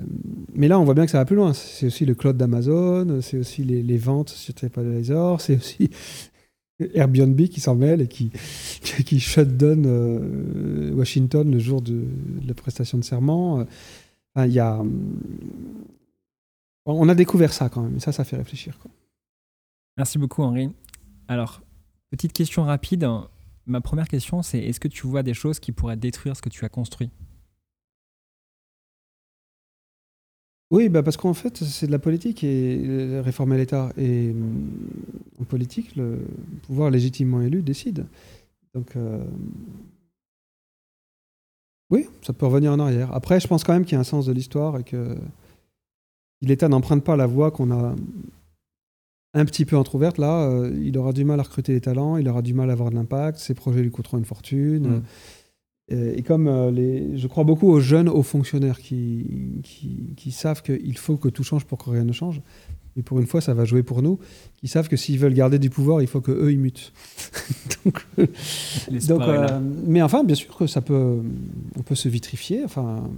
mais là, on voit bien que ça va plus loin. C'est aussi le cloud d'Amazon, c'est aussi les, ventes sur TripAdvisor, c'est aussi Airbnb qui s'en mêle et qui, qui shutdown euh, Washington le jour de, la prestation de serment. y a, on a découvert ça quand même, et ça, ça fait réfléchir. Quoi. Merci beaucoup, Henri. Alors, petite question rapide. Ma première question, c'est est-ce que tu vois des choses qui pourraient détruire ce que tu as construit? Oui, bah parce qu'en fait, c'est de la politique et réformer l'État. Et mm, en politique, le pouvoir légitimement élu décide. Donc, euh, oui, ça peut revenir en arrière. Après, je pense quand même qu'il y a un sens de l'histoire et que l'État n'emprunte pas la voie qu'on a un petit peu entrouverte. Là, euh, il aura du mal à recruter des talents, il aura du mal à avoir de l'impact, ses projets lui coûteront une fortune. Mm. Euh, et comme euh, les, je crois beaucoup aux jeunes hauts fonctionnaires qui, qui, savent qu'il faut que tout change pour que rien ne change. Et pour une fois, ça va jouer pour nous, qui savent que s'ils veulent garder du pouvoir, il faut que eux ils mutent. donc, euh, mais enfin, bien sûr que ça peut, on peut se vitrifier. Enfin,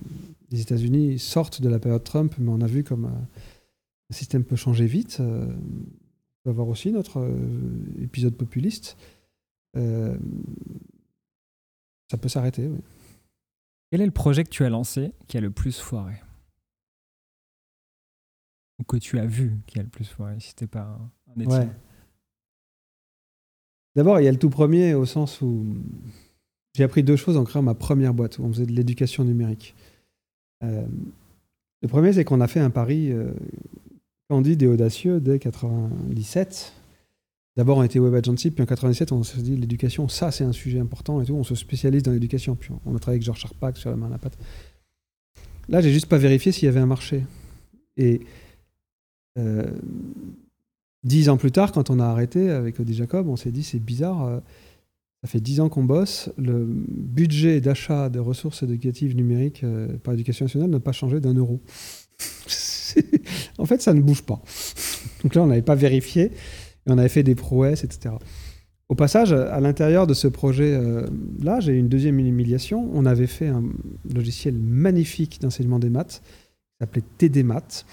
les États-Unis sortent de la période Trump, mais on a vu comme un système peut changer vite. Peut avoir aussi notre épisode populiste. ça peut s'arrêter, oui. Quel est le projet que tu as lancé qui a le plus foiré? Ou que tu as vu qui a le plus foiré, si c'était pas un, un D'abord, il y a le tout premier au sens où j'ai appris deux choses en créant ma première boîte, où on faisait de l'éducation numérique. Euh, le premier, c'est qu'on a fait un pari euh, candide et audacieux dès 97. D'abord, on était Web Agency, puis en 97, on s'est dit l'éducation, ça, c'est un sujet important et tout. On se spécialise dans l'éducation. Puis on a travaillé avec Georges Charpak sur la main à la patte. Là, j'ai juste pas vérifié s'il y avait un marché. Et euh, dix ans plus tard, quand on a arrêté avec Odie Jacob, on s'est dit c'est bizarre. Euh, ça fait dix ans qu'on bosse. Le budget d'achat de ressources éducatives numériques euh, par l'éducation nationale n'a pas changé d'un euro. en fait, ça ne bouge pas. Donc là, on n'avait pas vérifié et on avait fait des prouesses, etc. Au passage, à l'intérieur de ce projet-là, j'ai eu une deuxième humiliation. On avait fait un logiciel magnifique d'enseignement des maths qui s'appelait TD Maths.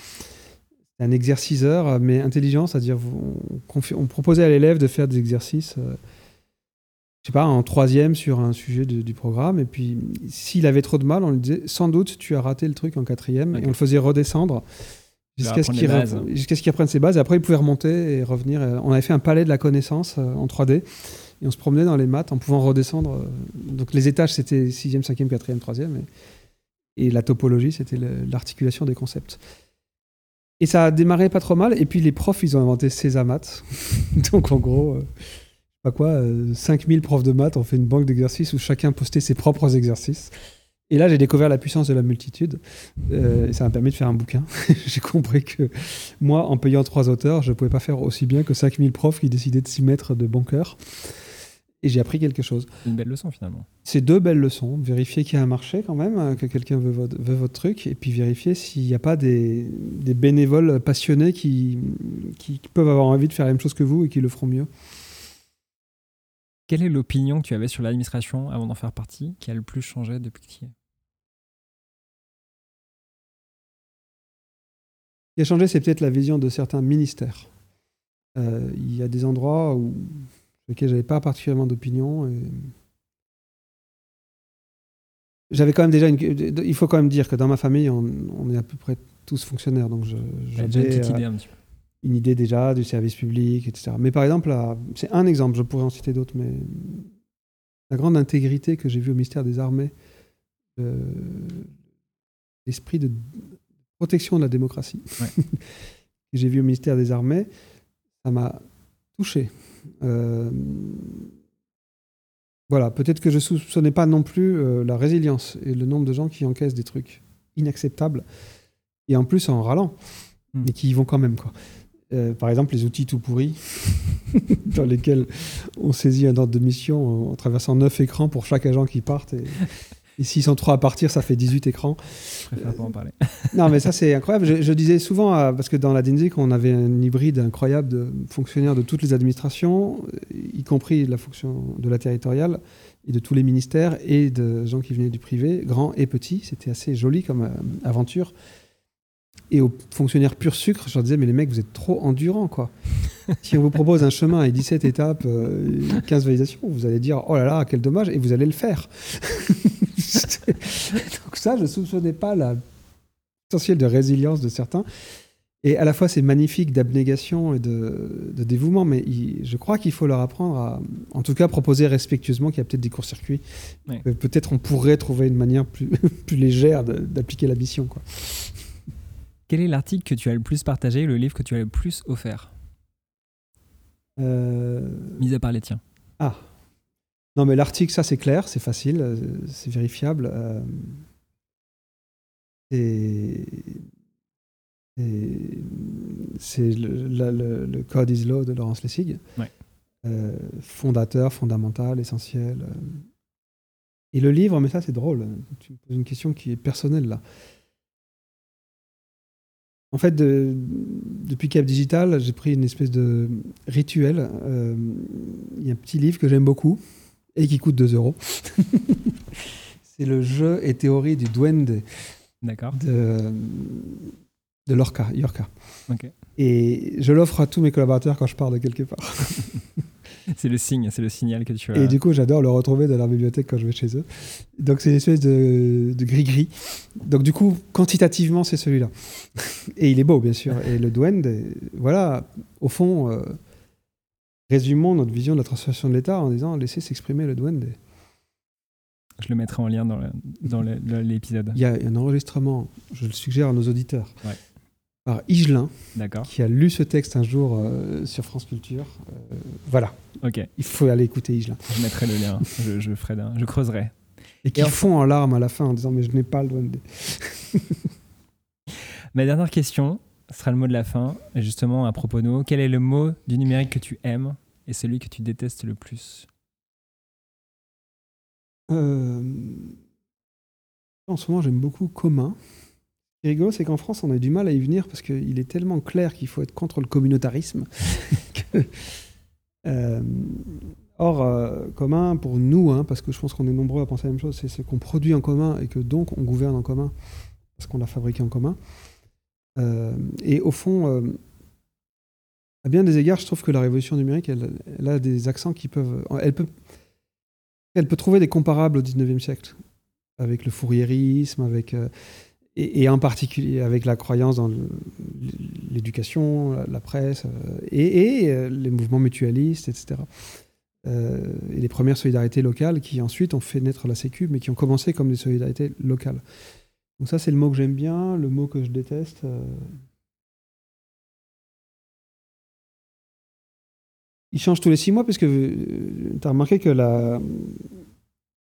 un exerciceur, mais intelligent, c'est-à-dire on, proposait à l'élève de faire des exercices, euh, je sais pas, en troisième sur un sujet du programme, et puis s'il avait trop de mal, on lui disait sans doute tu as raté le truc en quatrième, et on le faisait redescendre jusqu'à ce qu'il apprenne ses bases. Et après, il pouvait remonter et revenir. On avait fait un palais de la connaissance euh, en 3D. Et on se promenait dans les maths en pouvant redescendre. Euh, donc les étages, c'était 6e, 5e, 4e, 3e. Et, la topologie, c'était l'articulation des concepts. Et ça a démarré pas trop mal. Et puis les profs, ils ont inventé Césamat. donc en gros, euh, pas quoi, 5000 profs de maths ont fait une banque d'exercices où chacun postait ses propres exercices. Et là, j'ai découvert la puissance de la multitude. Euh, et ça m'a permis de faire un bouquin. j'ai compris que moi, en payant trois auteurs, je ne pouvais pas faire aussi bien que 5000 profs qui décidaient de s'y mettre de bon cœur. Et j'ai appris quelque chose. Une belle leçon finalement. C'est deux belles leçons. Vérifier qu'il y a un marché quand même, hein, que quelqu'un veut votre, veut votre, truc, et puis vérifier s'il n'y a pas des, des, bénévoles passionnés qui, qui peuvent avoir envie de faire la même chose que vous et qui le feront mieux. Quelle est l'opinion que tu avais sur l'administration avant d'en faire partie qui a le plus changé depuis que tu y es? Ce qui a changé, c'est peut-être la vision de certains ministères. Euh, il y a des endroits où, sur lesquels je n'avais pas particulièrement d'opinion. Et... J'avais quand même déjà une... Il faut quand même dire que dans ma famille, on, est à peu près tous fonctionnaires. Donc j'avais une, idée, une idée déjà du service public, etc. Mais par exemple, c'est un exemple, je pourrais en citer d'autres, mais la grande intégrité que j'ai vue au ministère des Armées, l'esprit de protection de la démocratie que j'ai vu au ministère des Armées, ça m'a touché. Euh, voilà, peut-être que je ne soupçonnais pas non plus euh, la résilience et le nombre de gens qui encaissent des trucs inacceptables et en plus en râlant, hmm. mais qui y vont quand même. Quoi. Euh, par exemple, les outils tout pourris, dans lesquels on saisit un ordre de mission en traversant neuf écrans pour chaque agent qui parte. Et, et s'ils sont trois à partir, ça fait 18 écrans. Je préfère pas en parler. non, mais ça, c'est incroyable. Je, disais souvent, parce que dans la DINSIC, on avait un hybride incroyable de fonctionnaires de toutes les administrations, y compris la fonction de la territoriale, et de tous les ministères, et de gens qui venaient du privé, grands et petits. C'était assez joli comme euh, aventure. Et aux fonctionnaires pur sucre, je leur disais, mais les mecs, vous êtes trop endurants, quoi. si on vous propose un chemin avec 17 étapes, 15 euh, validations, vous allez dire, oh là là, quel dommage, et vous allez le faire. Donc ça, je ne soupçonnais pas la potentiel de résilience de certains. Et à la fois, c'est magnifique d'abnégation et de, dévouement, mais je crois qu'il faut leur apprendre à, en tout cas, proposer respectueusement qu'il y a peut-être des courts-circuits. Euh, peut-être on pourrait trouver une manière plus, plus légère d'appliquer la mission. Quoi. Quel est l'article que tu as le plus partagé, le livre que tu as le plus offert? Euh... Mis à part les tiens. Ah, non, mais l'article, ça c'est clair, c'est facile, euh, c'est vérifiable. Euh, c'est le, Code is Law de Laurence Lessig. Euh, fondateur, fondamental, essentiel. Et le livre, mais ça c'est drôle, tu me poses une question qui est personnelle là. En fait, depuis Cap Digital, j'ai pris une espèce de rituel. Il y a un petit livre que j'aime beaucoup, et qui coûte 2 euros. c'est le jeu et théorie du duende D'accord. de, de Lorca, Yorka. Et je l'offre à tous mes collaborateurs quand je pars de quelque part. c'est le signe, c'est le signal que tu as. Et du coup, j'adore le retrouver dans leur bibliothèque quand je vais chez eux. Donc, c'est une espèce de gris-gris. Donc, du coup, quantitativement, c'est celui-là. Et il est beau, bien sûr. Et le Duende, voilà, au fond, euh, résumons notre vision de la transformation de l'État en disant laissez s'exprimer le Duende. Je le mettrai en lien dans l'épisode. Il y a un enregistrement, je le suggère à nos auditeurs, par Igelin, qui a lu ce texte un jour euh, sur France Culture. Euh, voilà. Ok. Il faut aller écouter Igelin. Je mettrai le lien, je, ferai je creuserai. Et qui fond en larmes à la fin en disant Mais je n'ai pas le Duende. Ma dernière question sera le mot de la fin. justement, à propos de nous, quel est le mot du numérique que tu aimes et celui que tu détestes le plus? Euh, En ce moment, j'aime beaucoup commun. Qui est rigolo, c'est qu'en France, on a du mal à y venir parce qu'il est tellement clair qu'il faut être contre le communautarisme. Euh, or, euh, commun, pour nous, hein, parce que je pense qu'on est nombreux à penser la même chose, c'est ce qu'on produit en commun et que donc on gouverne en commun parce qu'on l'a fabriqué en commun. et au fond, à bien des égards, je trouve que la révolution numérique, elle, elle, a des accents qui peuvent. Elle peut, elle peut trouver des comparables au 19e siècle, avec le fourriérisme, avec, euh, et, en particulier avec la croyance dans l'éducation, la, presse, euh, et, euh, les mouvements mutualistes, etc. et les premières solidarités locales qui ensuite ont fait naître la Sécu, mais qui ont commencé comme des solidarités locales. Donc ça, c'est le mot que j'aime bien, le mot que je déteste. il change tous les six mois parce que euh, tu as remarqué que la...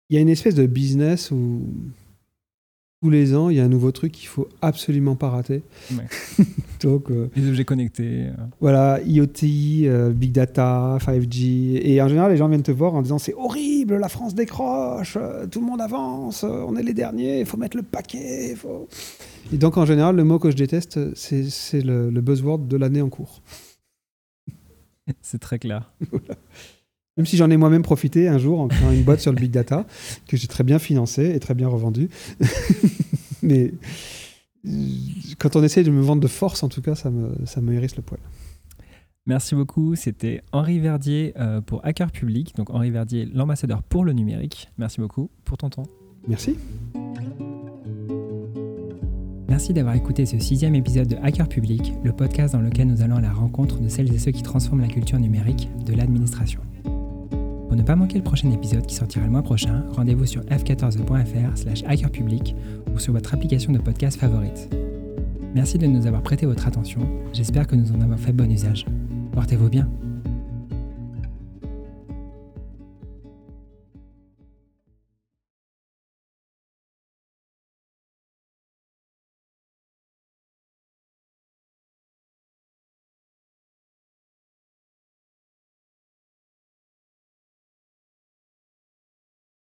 il y a une espèce de business où tous les ans, il y a un nouveau truc qu'il faut absolument pas rater. Donc, euh, les objets connectés. Euh. Voilà, IoT, Big Data, 5G. Et en général, les gens viennent te voir en disant c'est horrible, la France décroche, tout le monde avance, on est les derniers, il faut mettre le paquet. Faut... Et donc, en général, le mot que je déteste, c'est le, le buzzword de l'année en cours. C'est très clair. Même si j'en ai moi-même profité un jour en créant une boîte sur le big data que j'ai très bien financée et très bien revendue. Mais quand on essaie de me vendre de force, en tout cas, ça me, ça me hérisse le poil. Merci beaucoup. C'était Henri Verdier euh, pour Hacker Public. Donc Henri Verdier, l'ambassadeur pour le numérique. Merci beaucoup pour ton temps. Merci. Merci d'avoir écouté ce sixième épisode de Hacker Public, le podcast dans lequel nous allons à la rencontre de celles et ceux qui transforment la culture numérique de l'administration. Pour ne pas manquer le prochain épisode qui sortira le mois prochain, rendez-vous sur f14.fr slash hackerpublic ou sur votre application de podcast favorite. Merci de nous avoir prêté votre attention, j'espère que nous en avons fait bon usage. Portez-vous bien